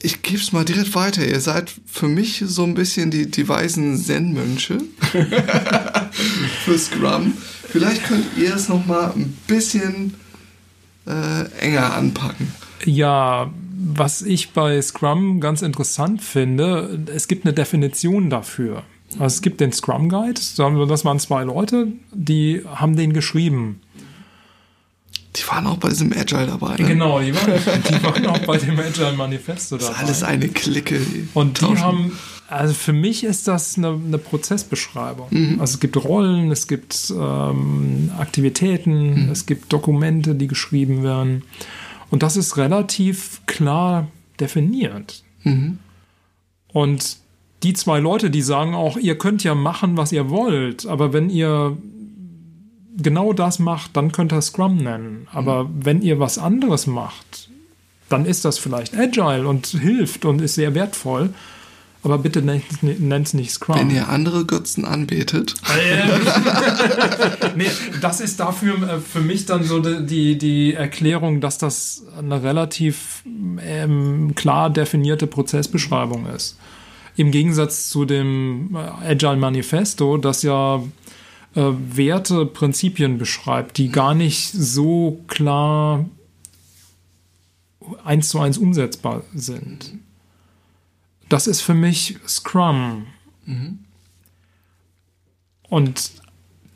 ich gebe es mal direkt weiter. Ihr seid für mich so ein bisschen die, die weisen Zen-Mönche [laughs] für Scrum. Vielleicht könnt ihr es noch mal ein bisschen äh, enger anpacken. Ja, was ich bei Scrum ganz interessant finde, es gibt eine Definition dafür. Also es gibt den Scrum Guide, das waren zwei Leute, die haben den geschrieben. Die waren auch bei diesem Agile dabei. Ne? Genau, die waren, [laughs] die waren auch bei dem Agile Manifesto Das dabei. ist alles eine Clique. Und die tauschen. haben, also für mich ist das eine, eine Prozessbeschreibung. Also es gibt Rollen, es gibt ähm, Aktivitäten, es gibt Dokumente, die geschrieben werden. Und das ist relativ klar definiert. Und die zwei Leute, die sagen auch, ihr könnt ja machen, was ihr wollt, aber wenn ihr genau das macht, dann könnt ihr Scrum nennen. Aber wenn ihr was anderes macht, dann ist das vielleicht agile und hilft und ist sehr wertvoll. Aber bitte nennt es nicht Scrum. Wenn ihr andere Götzen anbetet, [laughs] nee, das ist dafür äh, für mich dann so die, die, die Erklärung, dass das eine relativ ähm, klar definierte Prozessbeschreibung ist. Im Gegensatz zu dem äh, Agile Manifesto, das ja äh, Werte, Prinzipien beschreibt, die gar nicht so klar eins zu eins umsetzbar sind. Das ist für mich Scrum. Und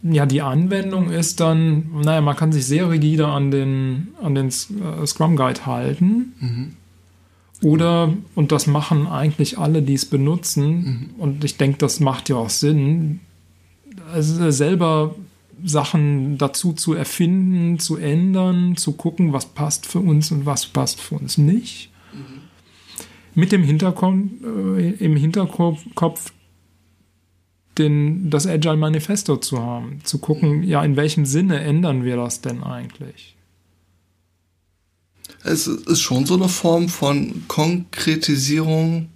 ja, die Anwendung ist dann, naja, man kann sich sehr rigide an den, an den äh, Scrum Guide halten. Oder, und das machen eigentlich alle, die es benutzen, und ich denke, das macht ja auch Sinn, also selber Sachen dazu zu erfinden, zu ändern, zu gucken, was passt für uns und was passt für uns nicht. Mit dem Hinterkopf, äh, im Hinterkopf den, das Agile Manifesto zu haben, zu gucken, ja, in welchem Sinne ändern wir das denn eigentlich? es ist schon so eine Form von Konkretisierung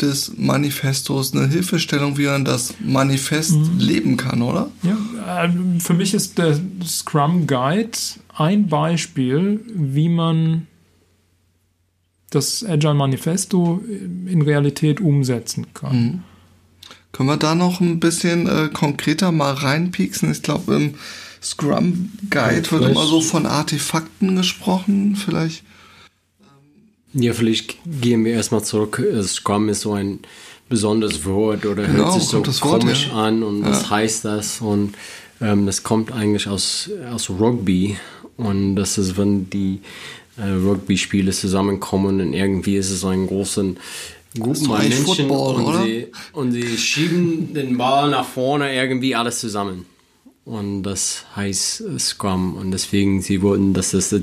des Manifestos, eine Hilfestellung, wie man das Manifest leben kann, oder? Ja, äh, für mich ist der Scrum Guide ein Beispiel, wie man das Agile Manifesto in Realität umsetzen kann. Können wir da noch ein bisschen äh, konkreter mal reinpieksen? Ich glaube, im, Scrum Guide wird immer so von Artefakten gesprochen, vielleicht. Ja, vielleicht gehen wir erstmal zurück. Scrum ist so ein besonderes Wort oder genau, hört sich so komisch ja. an und ja. was heißt das? Und ähm, das kommt eigentlich aus, aus Rugby und das ist, wenn die äh, Rugby-Spiele zusammenkommen und irgendwie ist es ein großen Gruppen an Menschen Football, und, sie, und sie schieben den Ball nach vorne irgendwie alles zusammen. Und das heißt Scrum. Und deswegen, sie wollten, dass das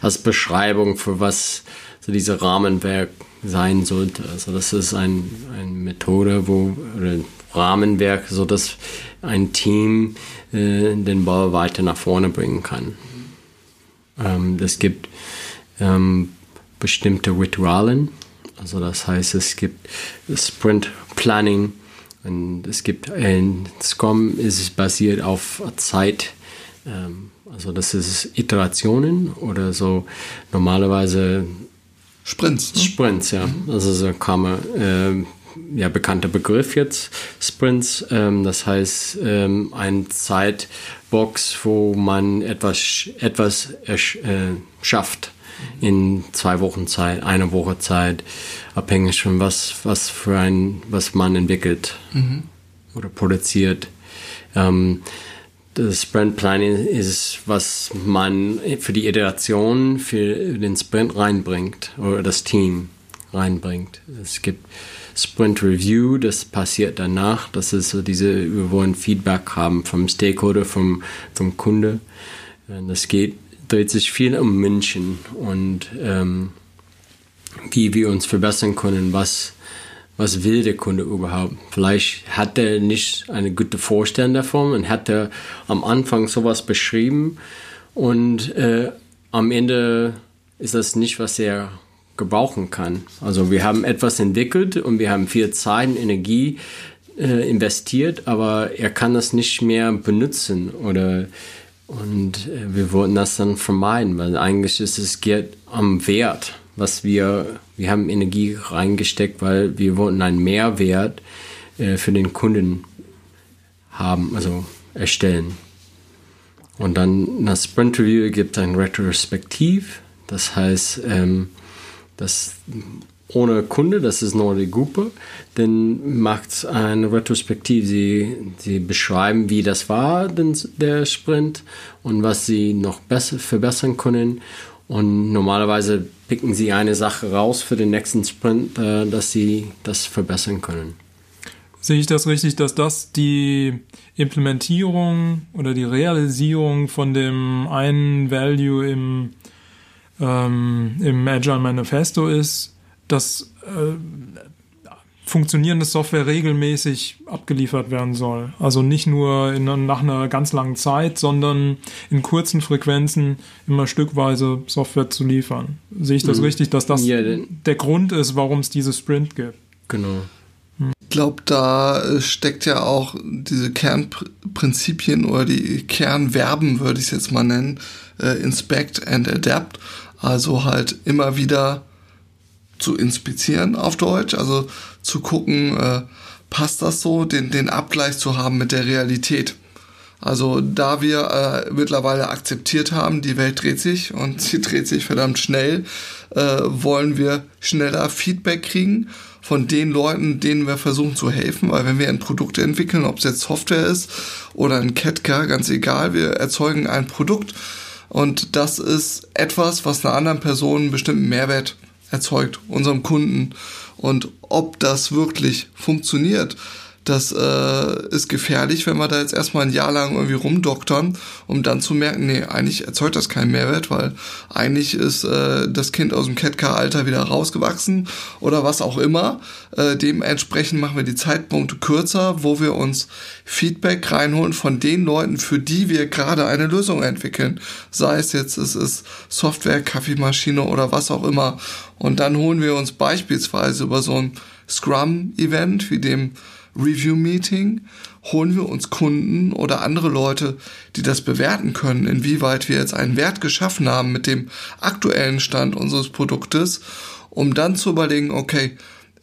als Beschreibung für was so diese Rahmenwerk sein sollte. Also das ist ein, eine Methode, wo oder Rahmenwerk, so dass ein Team äh, den Ball weiter nach vorne bringen kann. Ähm, es gibt ähm, bestimmte Ritualen. Also das heißt, es gibt Sprint Planning und es gibt ein Scrum ist basiert auf Zeit. Ähm, also das ist Iterationen oder so normalerweise Sprints. Ne? Sprints, ja. Mhm. Also so kam äh, ja bekannter Begriff jetzt Sprints. Ähm, das heißt ähm, ein Zeitbox, wo man etwas etwas äh, schafft in zwei Wochen Zeit, eine Woche Zeit, abhängig von was, was für ein, was man entwickelt mhm. oder produziert. Ähm, das Sprint Planning ist, was man für die Iteration, für den Sprint reinbringt oder das Team reinbringt. Es gibt Sprint Review, das passiert danach. Das ist so diese, wir wollen Feedback haben vom Stakeholder, vom, vom Kunde. Das geht dreht sich viel um Menschen und ähm, wie wir uns verbessern können, was, was will der Kunde überhaupt. Vielleicht hat er nicht eine gute Vorstellung davon und hat er am Anfang sowas beschrieben und äh, am Ende ist das nicht, was er gebrauchen kann. Also wir haben etwas entwickelt und wir haben viel Zeit und Energie äh, investiert, aber er kann das nicht mehr benutzen oder und äh, wir wollten das dann vermeiden, weil eigentlich ist es geht am Wert, was wir, wir haben Energie reingesteckt, weil wir wollten einen Mehrwert äh, für den Kunden haben, also erstellen. Und dann das Sprint Review gibt ein Retrospektiv, das heißt, ähm, das ohne Kunde, das ist nur die Gruppe, dann macht eine Retrospektive. Sie, sie beschreiben, wie das war, den, der Sprint und was sie noch besser verbessern können. Und normalerweise picken sie eine Sache raus für den nächsten Sprint, äh, dass sie das verbessern können. Sehe ich das richtig, dass das die Implementierung oder die Realisierung von dem einen Value im, ähm, im Agile Manifesto ist, dass äh, funktionierende Software regelmäßig abgeliefert werden soll. Also nicht nur in, nach einer ganz langen Zeit, sondern in kurzen Frequenzen immer stückweise Software zu liefern. Sehe ich das mhm. richtig, dass das ja, der Grund ist, warum es diese Sprint gibt? Genau. Ich glaube, da äh, steckt ja auch diese Kernprinzipien oder die Kernverben, würde ich es jetzt mal nennen, äh, inspect and adapt. Also halt immer wieder zu inspizieren auf Deutsch, also zu gucken, äh, passt das so, den, den Abgleich zu haben mit der Realität. Also da wir äh, mittlerweile akzeptiert haben, die Welt dreht sich und [laughs] sie dreht sich verdammt schnell, äh, wollen wir schneller Feedback kriegen von den Leuten, denen wir versuchen zu helfen, weil wenn wir ein Produkt entwickeln, ob es jetzt Software ist oder ein Ketka, ganz egal, wir erzeugen ein Produkt und das ist etwas, was einer anderen Person einen bestimmten Mehrwert erzeugt, unserem Kunden. Und ob das wirklich funktioniert, das äh, ist gefährlich, wenn wir da jetzt erstmal ein Jahr lang irgendwie rumdoktern, um dann zu merken, nee, eigentlich erzeugt das keinen Mehrwert, weil eigentlich ist äh, das Kind aus dem Catcar-Alter wieder rausgewachsen oder was auch immer. Äh, dementsprechend machen wir die Zeitpunkte kürzer, wo wir uns Feedback reinholen von den Leuten, für die wir gerade eine Lösung entwickeln. Sei es jetzt, es ist Software, Kaffeemaschine oder was auch immer. Und dann holen wir uns beispielsweise über so ein Scrum-Event wie dem Review-Meeting holen wir uns Kunden oder andere Leute, die das bewerten können, inwieweit wir jetzt einen Wert geschaffen haben mit dem aktuellen Stand unseres Produktes, um dann zu überlegen, okay,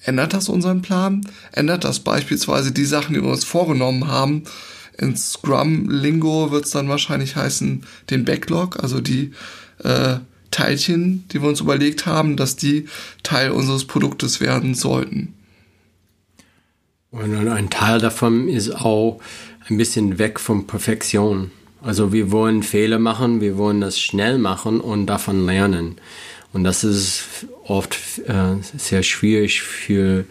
ändert das unseren Plan? Ändert das beispielsweise die Sachen, die wir uns vorgenommen haben, in Scrum-Lingo wird es dann wahrscheinlich heißen, den Backlog, also die äh, Teilchen, die wir uns überlegt haben, dass die Teil unseres Produktes werden sollten. Und ein Teil davon ist auch ein bisschen weg von Perfektion. Also wir wollen Fehler machen, wir wollen das schnell machen und davon lernen. Und das ist oft äh, sehr schwierig für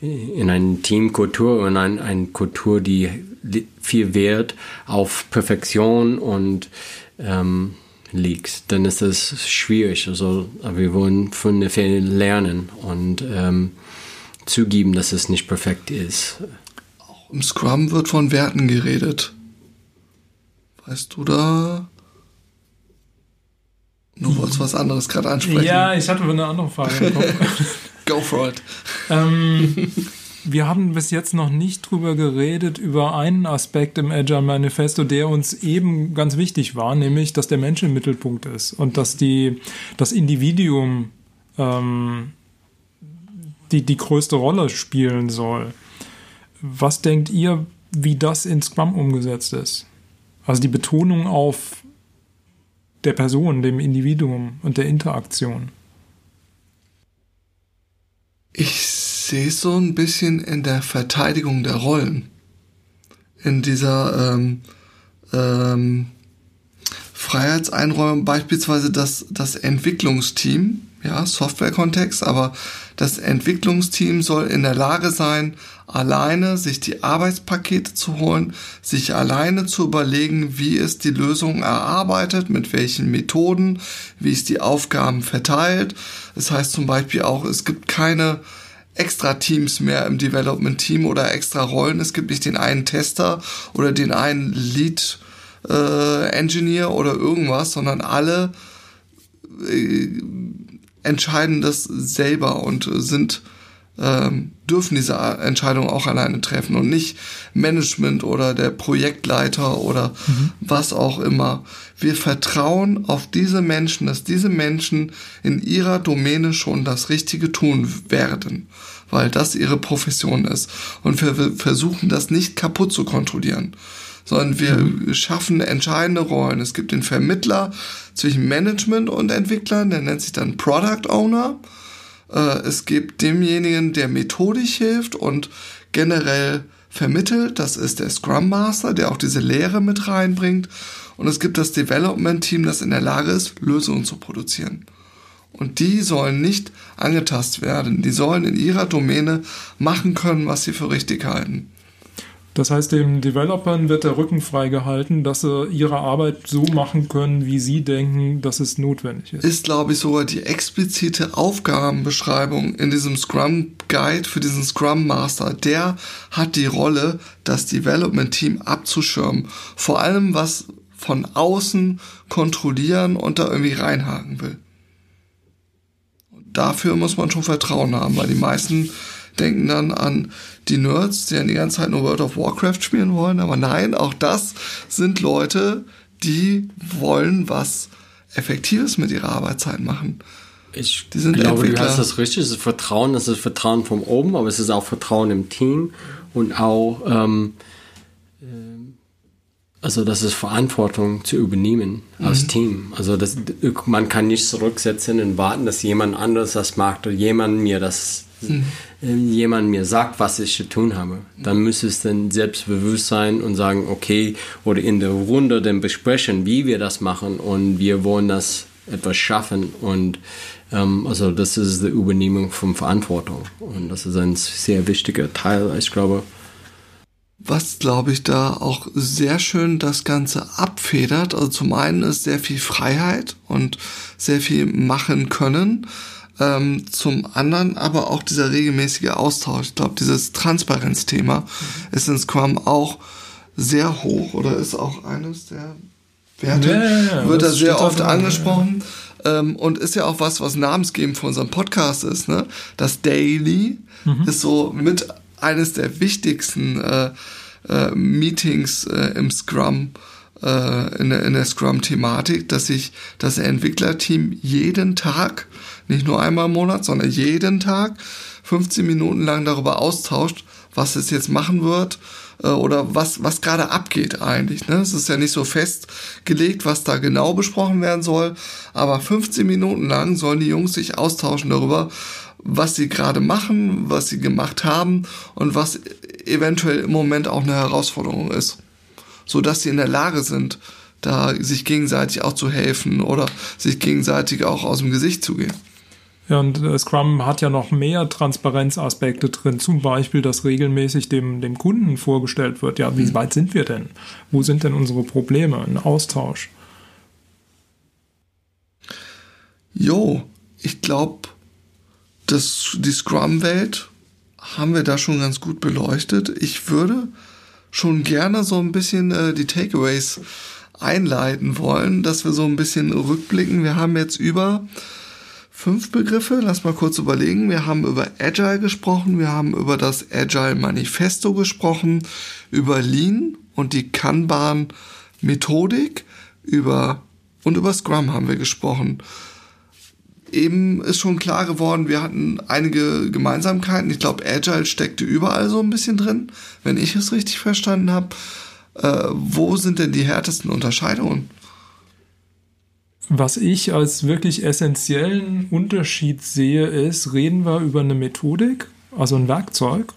in eine Teamkultur und ein Kultur, die viel Wert auf Perfektion und ähm, liegt, dann ist das schwierig. Also wir wollen von den Fehlern lernen und ähm, zugeben, dass es nicht perfekt ist. Auch im Scrum wird von Werten geredet. Weißt du da? Du wolltest was anderes gerade ansprechen. Ja, ich hatte eine andere Frage. [laughs] Go for it. ähm, wir haben bis jetzt noch nicht drüber geredet, über einen Aspekt im Agile Manifesto, der uns eben ganz wichtig war, nämlich, dass der Mensch im Mittelpunkt ist und dass die, das Individuum ähm, die, die größte Rolle spielen soll. Was denkt ihr, wie das in Scrum umgesetzt ist? Also die Betonung auf der Person, dem Individuum und der Interaktion. Ich sehe es so ein bisschen in der Verteidigung der Rollen. In dieser ähm, ähm, Freiheitseinräumung beispielsweise das, das Entwicklungsteam, ja, Software-Kontext, aber das Entwicklungsteam soll in der Lage sein, alleine sich die Arbeitspakete zu holen, sich alleine zu überlegen, wie es die Lösung erarbeitet, mit welchen Methoden, wie es die Aufgaben verteilt. Das heißt zum Beispiel auch, es gibt keine extra Teams mehr im Development Team oder extra Rollen. Es gibt nicht den einen Tester oder den einen Lead äh, Engineer oder irgendwas, sondern alle äh, entscheiden das selber und sind ähm, dürfen diese Entscheidung auch alleine treffen und nicht Management oder der Projektleiter oder mhm. was auch immer. Wir vertrauen auf diese Menschen, dass diese Menschen in ihrer Domäne schon das Richtige tun werden, weil das ihre Profession ist. Und wir versuchen das nicht kaputt zu kontrollieren, sondern wir schaffen entscheidende Rollen. Es gibt den Vermittler zwischen Management und Entwicklern, der nennt sich dann Product Owner. Äh, es gibt demjenigen, der methodisch hilft und generell vermittelt. Das ist der Scrum Master, der auch diese Lehre mit reinbringt. Und es gibt das Development Team, das in der Lage ist, Lösungen zu produzieren. Und die sollen nicht angetastet werden. Die sollen in ihrer Domäne machen können, was sie für richtig halten. Das heißt, den Developern wird der Rücken freigehalten, dass sie ihre Arbeit so machen können, wie sie denken, dass es notwendig ist. Ist, glaube ich, sogar die explizite Aufgabenbeschreibung in diesem Scrum Guide für diesen Scrum Master. Der hat die Rolle, das Development Team abzuschirmen. Vor allem, was von außen kontrollieren und da irgendwie reinhaken will. Dafür muss man schon Vertrauen haben, weil die meisten denken dann an die Nerds, die ja die ganze Zeit nur World of Warcraft spielen wollen. Aber nein, auch das sind Leute, die wollen was Effektives mit ihrer Arbeitszeit machen. Ich glaube, Entwickler. du hast das richtig. Es ist Vertrauen, es ist Vertrauen von oben, aber es ist auch Vertrauen im Team und auch, ähm, äh, also das ist Verantwortung zu übernehmen als mhm. Team. Also das, man kann nicht zurücksetzen und warten, dass jemand anderes das macht oder jemand mir das mhm. jemand mir sagt, was ich zu tun habe, dann müsste es dann selbstbewusst sein und sagen, okay, oder in der Runde dann besprechen, wie wir das machen und wir wollen das etwas schaffen und ähm, also das ist die Übernehmung von Verantwortung und das ist ein sehr wichtiger Teil, ich glaube. Was, glaube ich, da auch sehr schön das Ganze abfedert. Also zum einen ist sehr viel Freiheit und sehr viel machen können. Ähm, zum anderen aber auch dieser regelmäßige Austausch. Ich glaube, dieses Transparenzthema mhm. ist in Scrum auch sehr hoch oder ist auch eines der Werte, ja, ja, ja, wird da sehr oft angesprochen. Ähm, und ist ja auch was, was namensgebend für unseren Podcast ist. Ne? Das Daily mhm. ist so mit eines der wichtigsten äh, äh, Meetings äh, im Scrum äh, in der, in der Scrum-Thematik, dass sich das Entwicklerteam jeden Tag, nicht nur einmal im Monat, sondern jeden Tag 15 Minuten lang darüber austauscht, was es jetzt machen wird äh, oder was, was gerade abgeht eigentlich. Ne? Es ist ja nicht so festgelegt, was da genau besprochen werden soll, aber 15 Minuten lang sollen die Jungs sich austauschen darüber, was sie gerade machen, was sie gemacht haben und was eventuell im Moment auch eine Herausforderung ist, so dass sie in der Lage sind, da sich gegenseitig auch zu helfen oder sich gegenseitig auch aus dem Gesicht zu gehen. Ja, und äh, Scrum hat ja noch mehr Transparenzaspekte drin, zum Beispiel, dass regelmäßig dem, dem Kunden vorgestellt wird, ja, wie mhm. weit sind wir denn? Wo sind denn unsere Probleme? Ein Austausch. Jo, ich glaube, die Scrum-Welt haben wir da schon ganz gut beleuchtet. Ich würde schon gerne so ein bisschen äh, die Takeaways einleiten wollen, dass wir so ein bisschen rückblicken. Wir haben jetzt über fünf Begriffe. Lass mal kurz überlegen. Wir haben über Agile gesprochen, wir haben über das Agile Manifesto gesprochen, über Lean und die Kanban Methodik, über und über Scrum haben wir gesprochen. Eben ist schon klar geworden, wir hatten einige Gemeinsamkeiten. Ich glaube, Agile steckte überall so ein bisschen drin, wenn ich es richtig verstanden habe. Äh, wo sind denn die härtesten Unterscheidungen? Was ich als wirklich essentiellen Unterschied sehe, ist, reden wir über eine Methodik, also ein Werkzeug,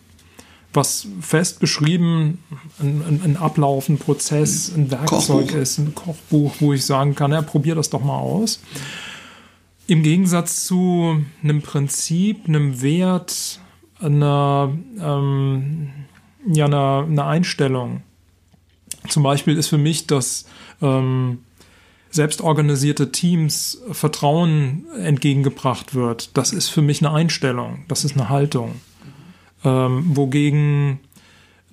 was fest beschrieben ein, ein, ein Ablauf, ein Prozess, ein Werkzeug Kochbuch. ist, ein Kochbuch, wo ich sagen kann, ja, probier das doch mal aus. Im Gegensatz zu einem Prinzip, einem Wert, einer, ähm, ja, einer, einer Einstellung. Zum Beispiel ist für mich das ähm, selbstorganisierte Teams Vertrauen entgegengebracht wird, das ist für mich eine Einstellung, das ist eine Haltung. Ähm, wogegen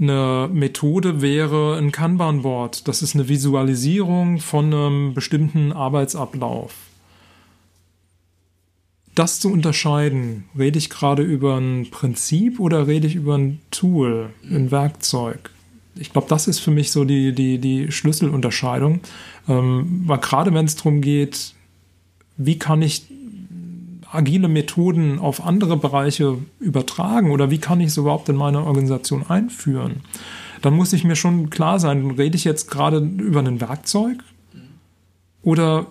eine Methode wäre ein Kanban-Board. Das ist eine Visualisierung von einem bestimmten Arbeitsablauf. Das zu unterscheiden, rede ich gerade über ein Prinzip oder rede ich über ein Tool, ein Werkzeug? Ich glaube, das ist für mich so die, die, die Schlüsselunterscheidung. Ähm, weil gerade wenn es darum geht, wie kann ich agile Methoden auf andere Bereiche übertragen oder wie kann ich es überhaupt in meine Organisation einführen, dann muss ich mir schon klar sein, rede ich jetzt gerade über ein Werkzeug oder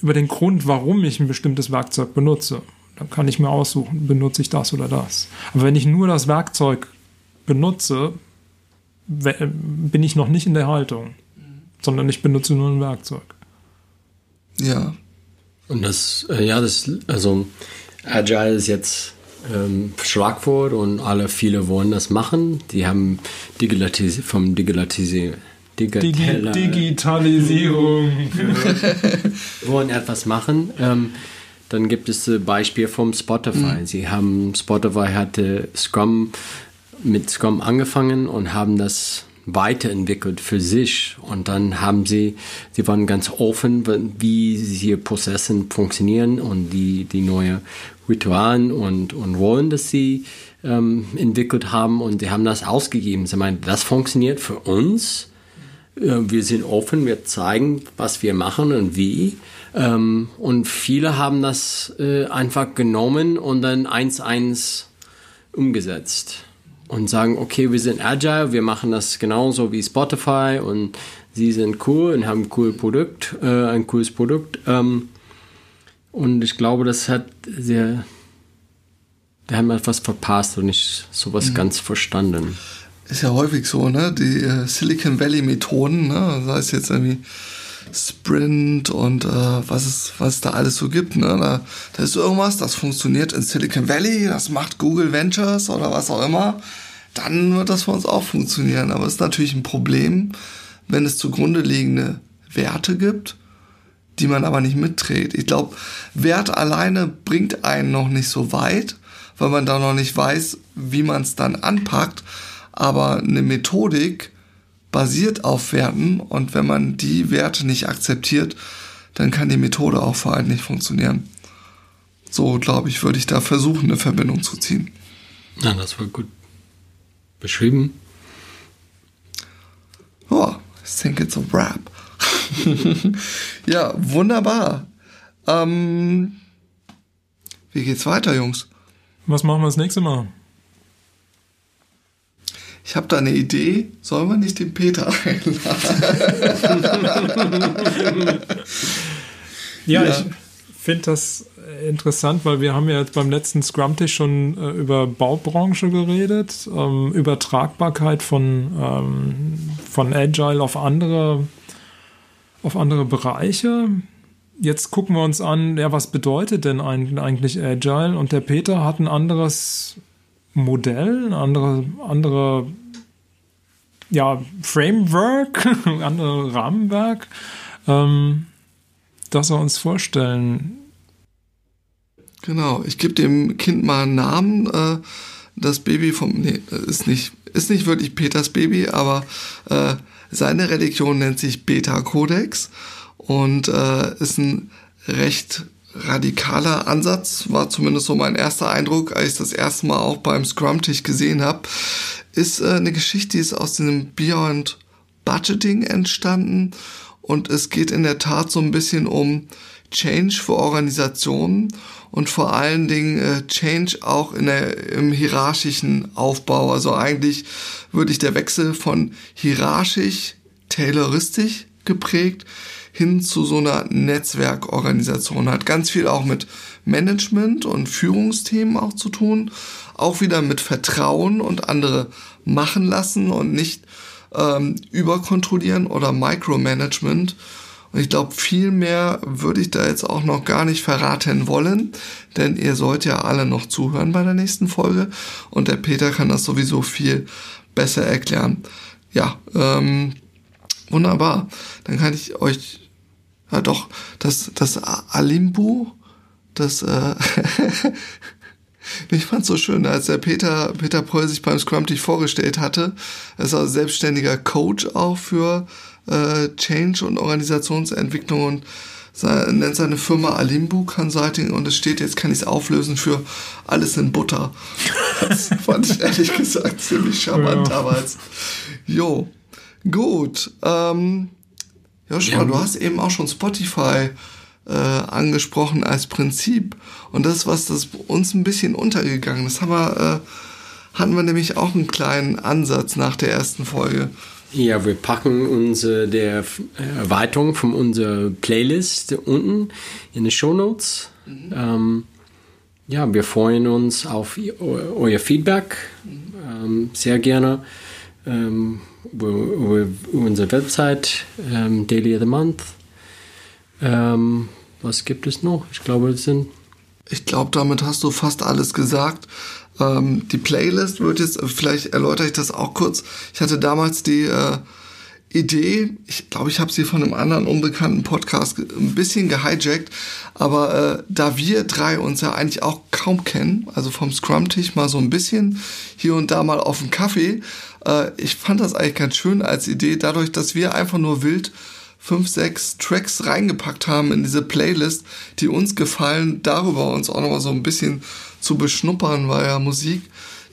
über den Grund, warum ich ein bestimmtes Werkzeug benutze. Dann kann ich mir aussuchen, benutze ich das oder das. Aber wenn ich nur das Werkzeug benutze, bin ich noch nicht in der Haltung, sondern ich benutze nur ein Werkzeug. Ja. Und das, äh, ja, das, also Agile ist jetzt ähm, Schlagwort und alle viele wollen das machen. Die haben Digitalis vom Digitalisieren. Digi Digitalisierung. [laughs] wollen etwas machen. Ähm, dann gibt es ein Beispiel vom Spotify. Mhm. Sie haben, Spotify hatte Scrum mit Scrum angefangen und haben das weiterentwickelt für sich und dann haben sie, sie waren ganz offen, wie diese Prozesse funktionieren und die, die neue Ritualen und, und Rollen, das sie ähm, entwickelt haben und sie haben das ausgegeben. Sie meinen, das funktioniert für uns. Äh, wir sind offen, wir zeigen, was wir machen und wie. Ähm, und viele haben das äh, einfach genommen und dann eins eins umgesetzt und sagen, okay, wir sind agile, wir machen das genauso wie Spotify und sie sind cool und haben ein cooles Produkt, äh, ein cooles Produkt. Ähm, und ich glaube, das hat sehr, da haben wir etwas verpasst und nicht sowas mhm. ganz verstanden. Ist ja häufig so, ne? Die äh, Silicon Valley Methoden, ne? Sei es jetzt irgendwie Sprint und äh, was, es, was es da alles so gibt. Ne? Da, da ist irgendwas, das funktioniert in Silicon Valley, das macht Google Ventures oder was auch immer. Dann wird das für uns auch funktionieren. Aber es ist natürlich ein Problem, wenn es zugrunde liegende Werte gibt, die man aber nicht mitträgt. Ich glaube, Wert alleine bringt einen noch nicht so weit, weil man da noch nicht weiß, wie man es dann anpackt. Aber eine Methodik basiert auf Werten und wenn man die Werte nicht akzeptiert, dann kann die Methode auch vor allem nicht funktionieren. So, glaube ich, würde ich da versuchen, eine Verbindung zu ziehen. Ja, das war gut beschrieben. Oh, I think it's a wrap. [laughs] ja, wunderbar. Ähm, wie geht's weiter, Jungs? Was machen wir das nächste Mal? Ich habe da eine Idee, sollen wir nicht den Peter einladen? ja, ja, ich finde das interessant, weil wir haben ja jetzt beim letzten Scrum-Tisch schon äh, über Baubranche geredet, ähm, Übertragbarkeit von, ähm, von Agile auf andere, auf andere Bereiche. Jetzt gucken wir uns an, ja, was bedeutet denn eigentlich Agile? Und der Peter hat ein anderes Modell, ein andere, andere ja, Framework, [laughs] ein anderes Rahmenwerk, ähm, das wir uns vorstellen. Genau, ich gebe dem Kind mal einen Namen. Äh, das Baby vom, nee, ist nicht, ist nicht wirklich Peters Baby, aber äh, seine Religion nennt sich Beta Codex und äh, ist ein recht radikaler Ansatz, war zumindest so mein erster Eindruck, als ich das erste Mal auch beim Scrum-Tisch gesehen habe, ist äh, eine Geschichte, die ist aus dem Beyond Budgeting entstanden und es geht in der Tat so ein bisschen um Change für Organisationen und vor allen Dingen äh, Change auch in der, im hierarchischen Aufbau. Also eigentlich würde ich der Wechsel von hierarchisch, tayloristisch geprägt hin zu so einer Netzwerkorganisation. Hat ganz viel auch mit Management und Führungsthemen auch zu tun. Auch wieder mit Vertrauen und andere machen lassen und nicht ähm, überkontrollieren oder Micromanagement. Und ich glaube, viel mehr würde ich da jetzt auch noch gar nicht verraten wollen, denn ihr sollt ja alle noch zuhören bei der nächsten Folge und der Peter kann das sowieso viel besser erklären. Ja, ähm, wunderbar. Dann kann ich euch ja doch das das Alimbu, das äh, [laughs] ich fand's so schön, als der Peter Peter Poll sich beim Scrum vorgestellt hatte. Er ist auch selbstständiger Coach auch für äh, Change und Organisationsentwicklung und sein, nennt seine Firma Alimbu Consulting und es steht jetzt, kann ich es auflösen, für alles in Butter. [laughs] Das fand ich ehrlich gesagt ziemlich charmant ja. damals. Jo, gut. Ähm, Joshua, ja. du hast eben auch schon Spotify äh, angesprochen als Prinzip und das, was das uns ein bisschen untergegangen ist, haben wir, äh, hatten wir nämlich auch einen kleinen Ansatz nach der ersten Folge. Ja, wir packen unsere der Erweiterung von unserer Playlist unten in die Show Notes. Mhm. Ähm, ja, wir freuen uns auf euer Feedback ähm, sehr gerne ähm, unsere Website ähm, Daily of the Month. Ähm, was gibt es noch? Ich glaube, es sind. Ich glaube, damit hast du fast alles gesagt. Ähm, die Playlist wird jetzt, vielleicht erläutere ich das auch kurz. Ich hatte damals die äh, Idee, ich glaube, ich habe sie von einem anderen unbekannten Podcast ein bisschen gehijackt, aber äh, da wir drei uns ja eigentlich auch kaum kennen, also vom Scrum-Tisch mal so ein bisschen, hier und da mal auf dem Kaffee, äh, ich fand das eigentlich ganz schön als Idee, dadurch, dass wir einfach nur wild fünf, sechs Tracks reingepackt haben in diese Playlist, die uns gefallen, darüber uns auch nochmal so ein bisschen zu beschnuppern, weil ja Musik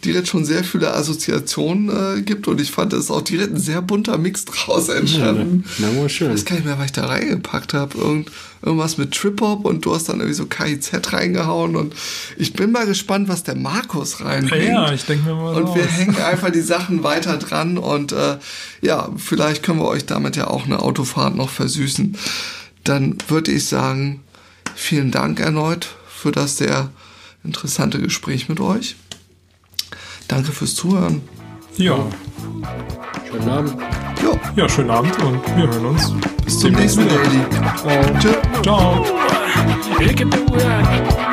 direkt schon sehr viele Assoziationen äh, gibt und ich fand, es ist auch direkt ein sehr bunter Mix draus entstanden. Ja, na, na, schön. Ich weiß gar nicht mehr, was ich da reingepackt habe. Irgend, irgendwas mit Trip-Hop und du hast dann irgendwie so KIZ reingehauen und ich bin mal gespannt, was der Markus reinbringt. Ja, ich denke mir mal Und raus. wir hängen einfach die Sachen weiter dran und äh, ja, vielleicht können wir euch damit ja auch eine Autofahrt noch versüßen. Dann würde ich sagen, vielen Dank erneut für das sehr interessante Gespräch mit euch. Danke fürs Zuhören. Ja. Schönen Abend. Ja. ja, schönen Abend und wir hören uns. Bis zum nächsten Daily. Ciao. Ciao.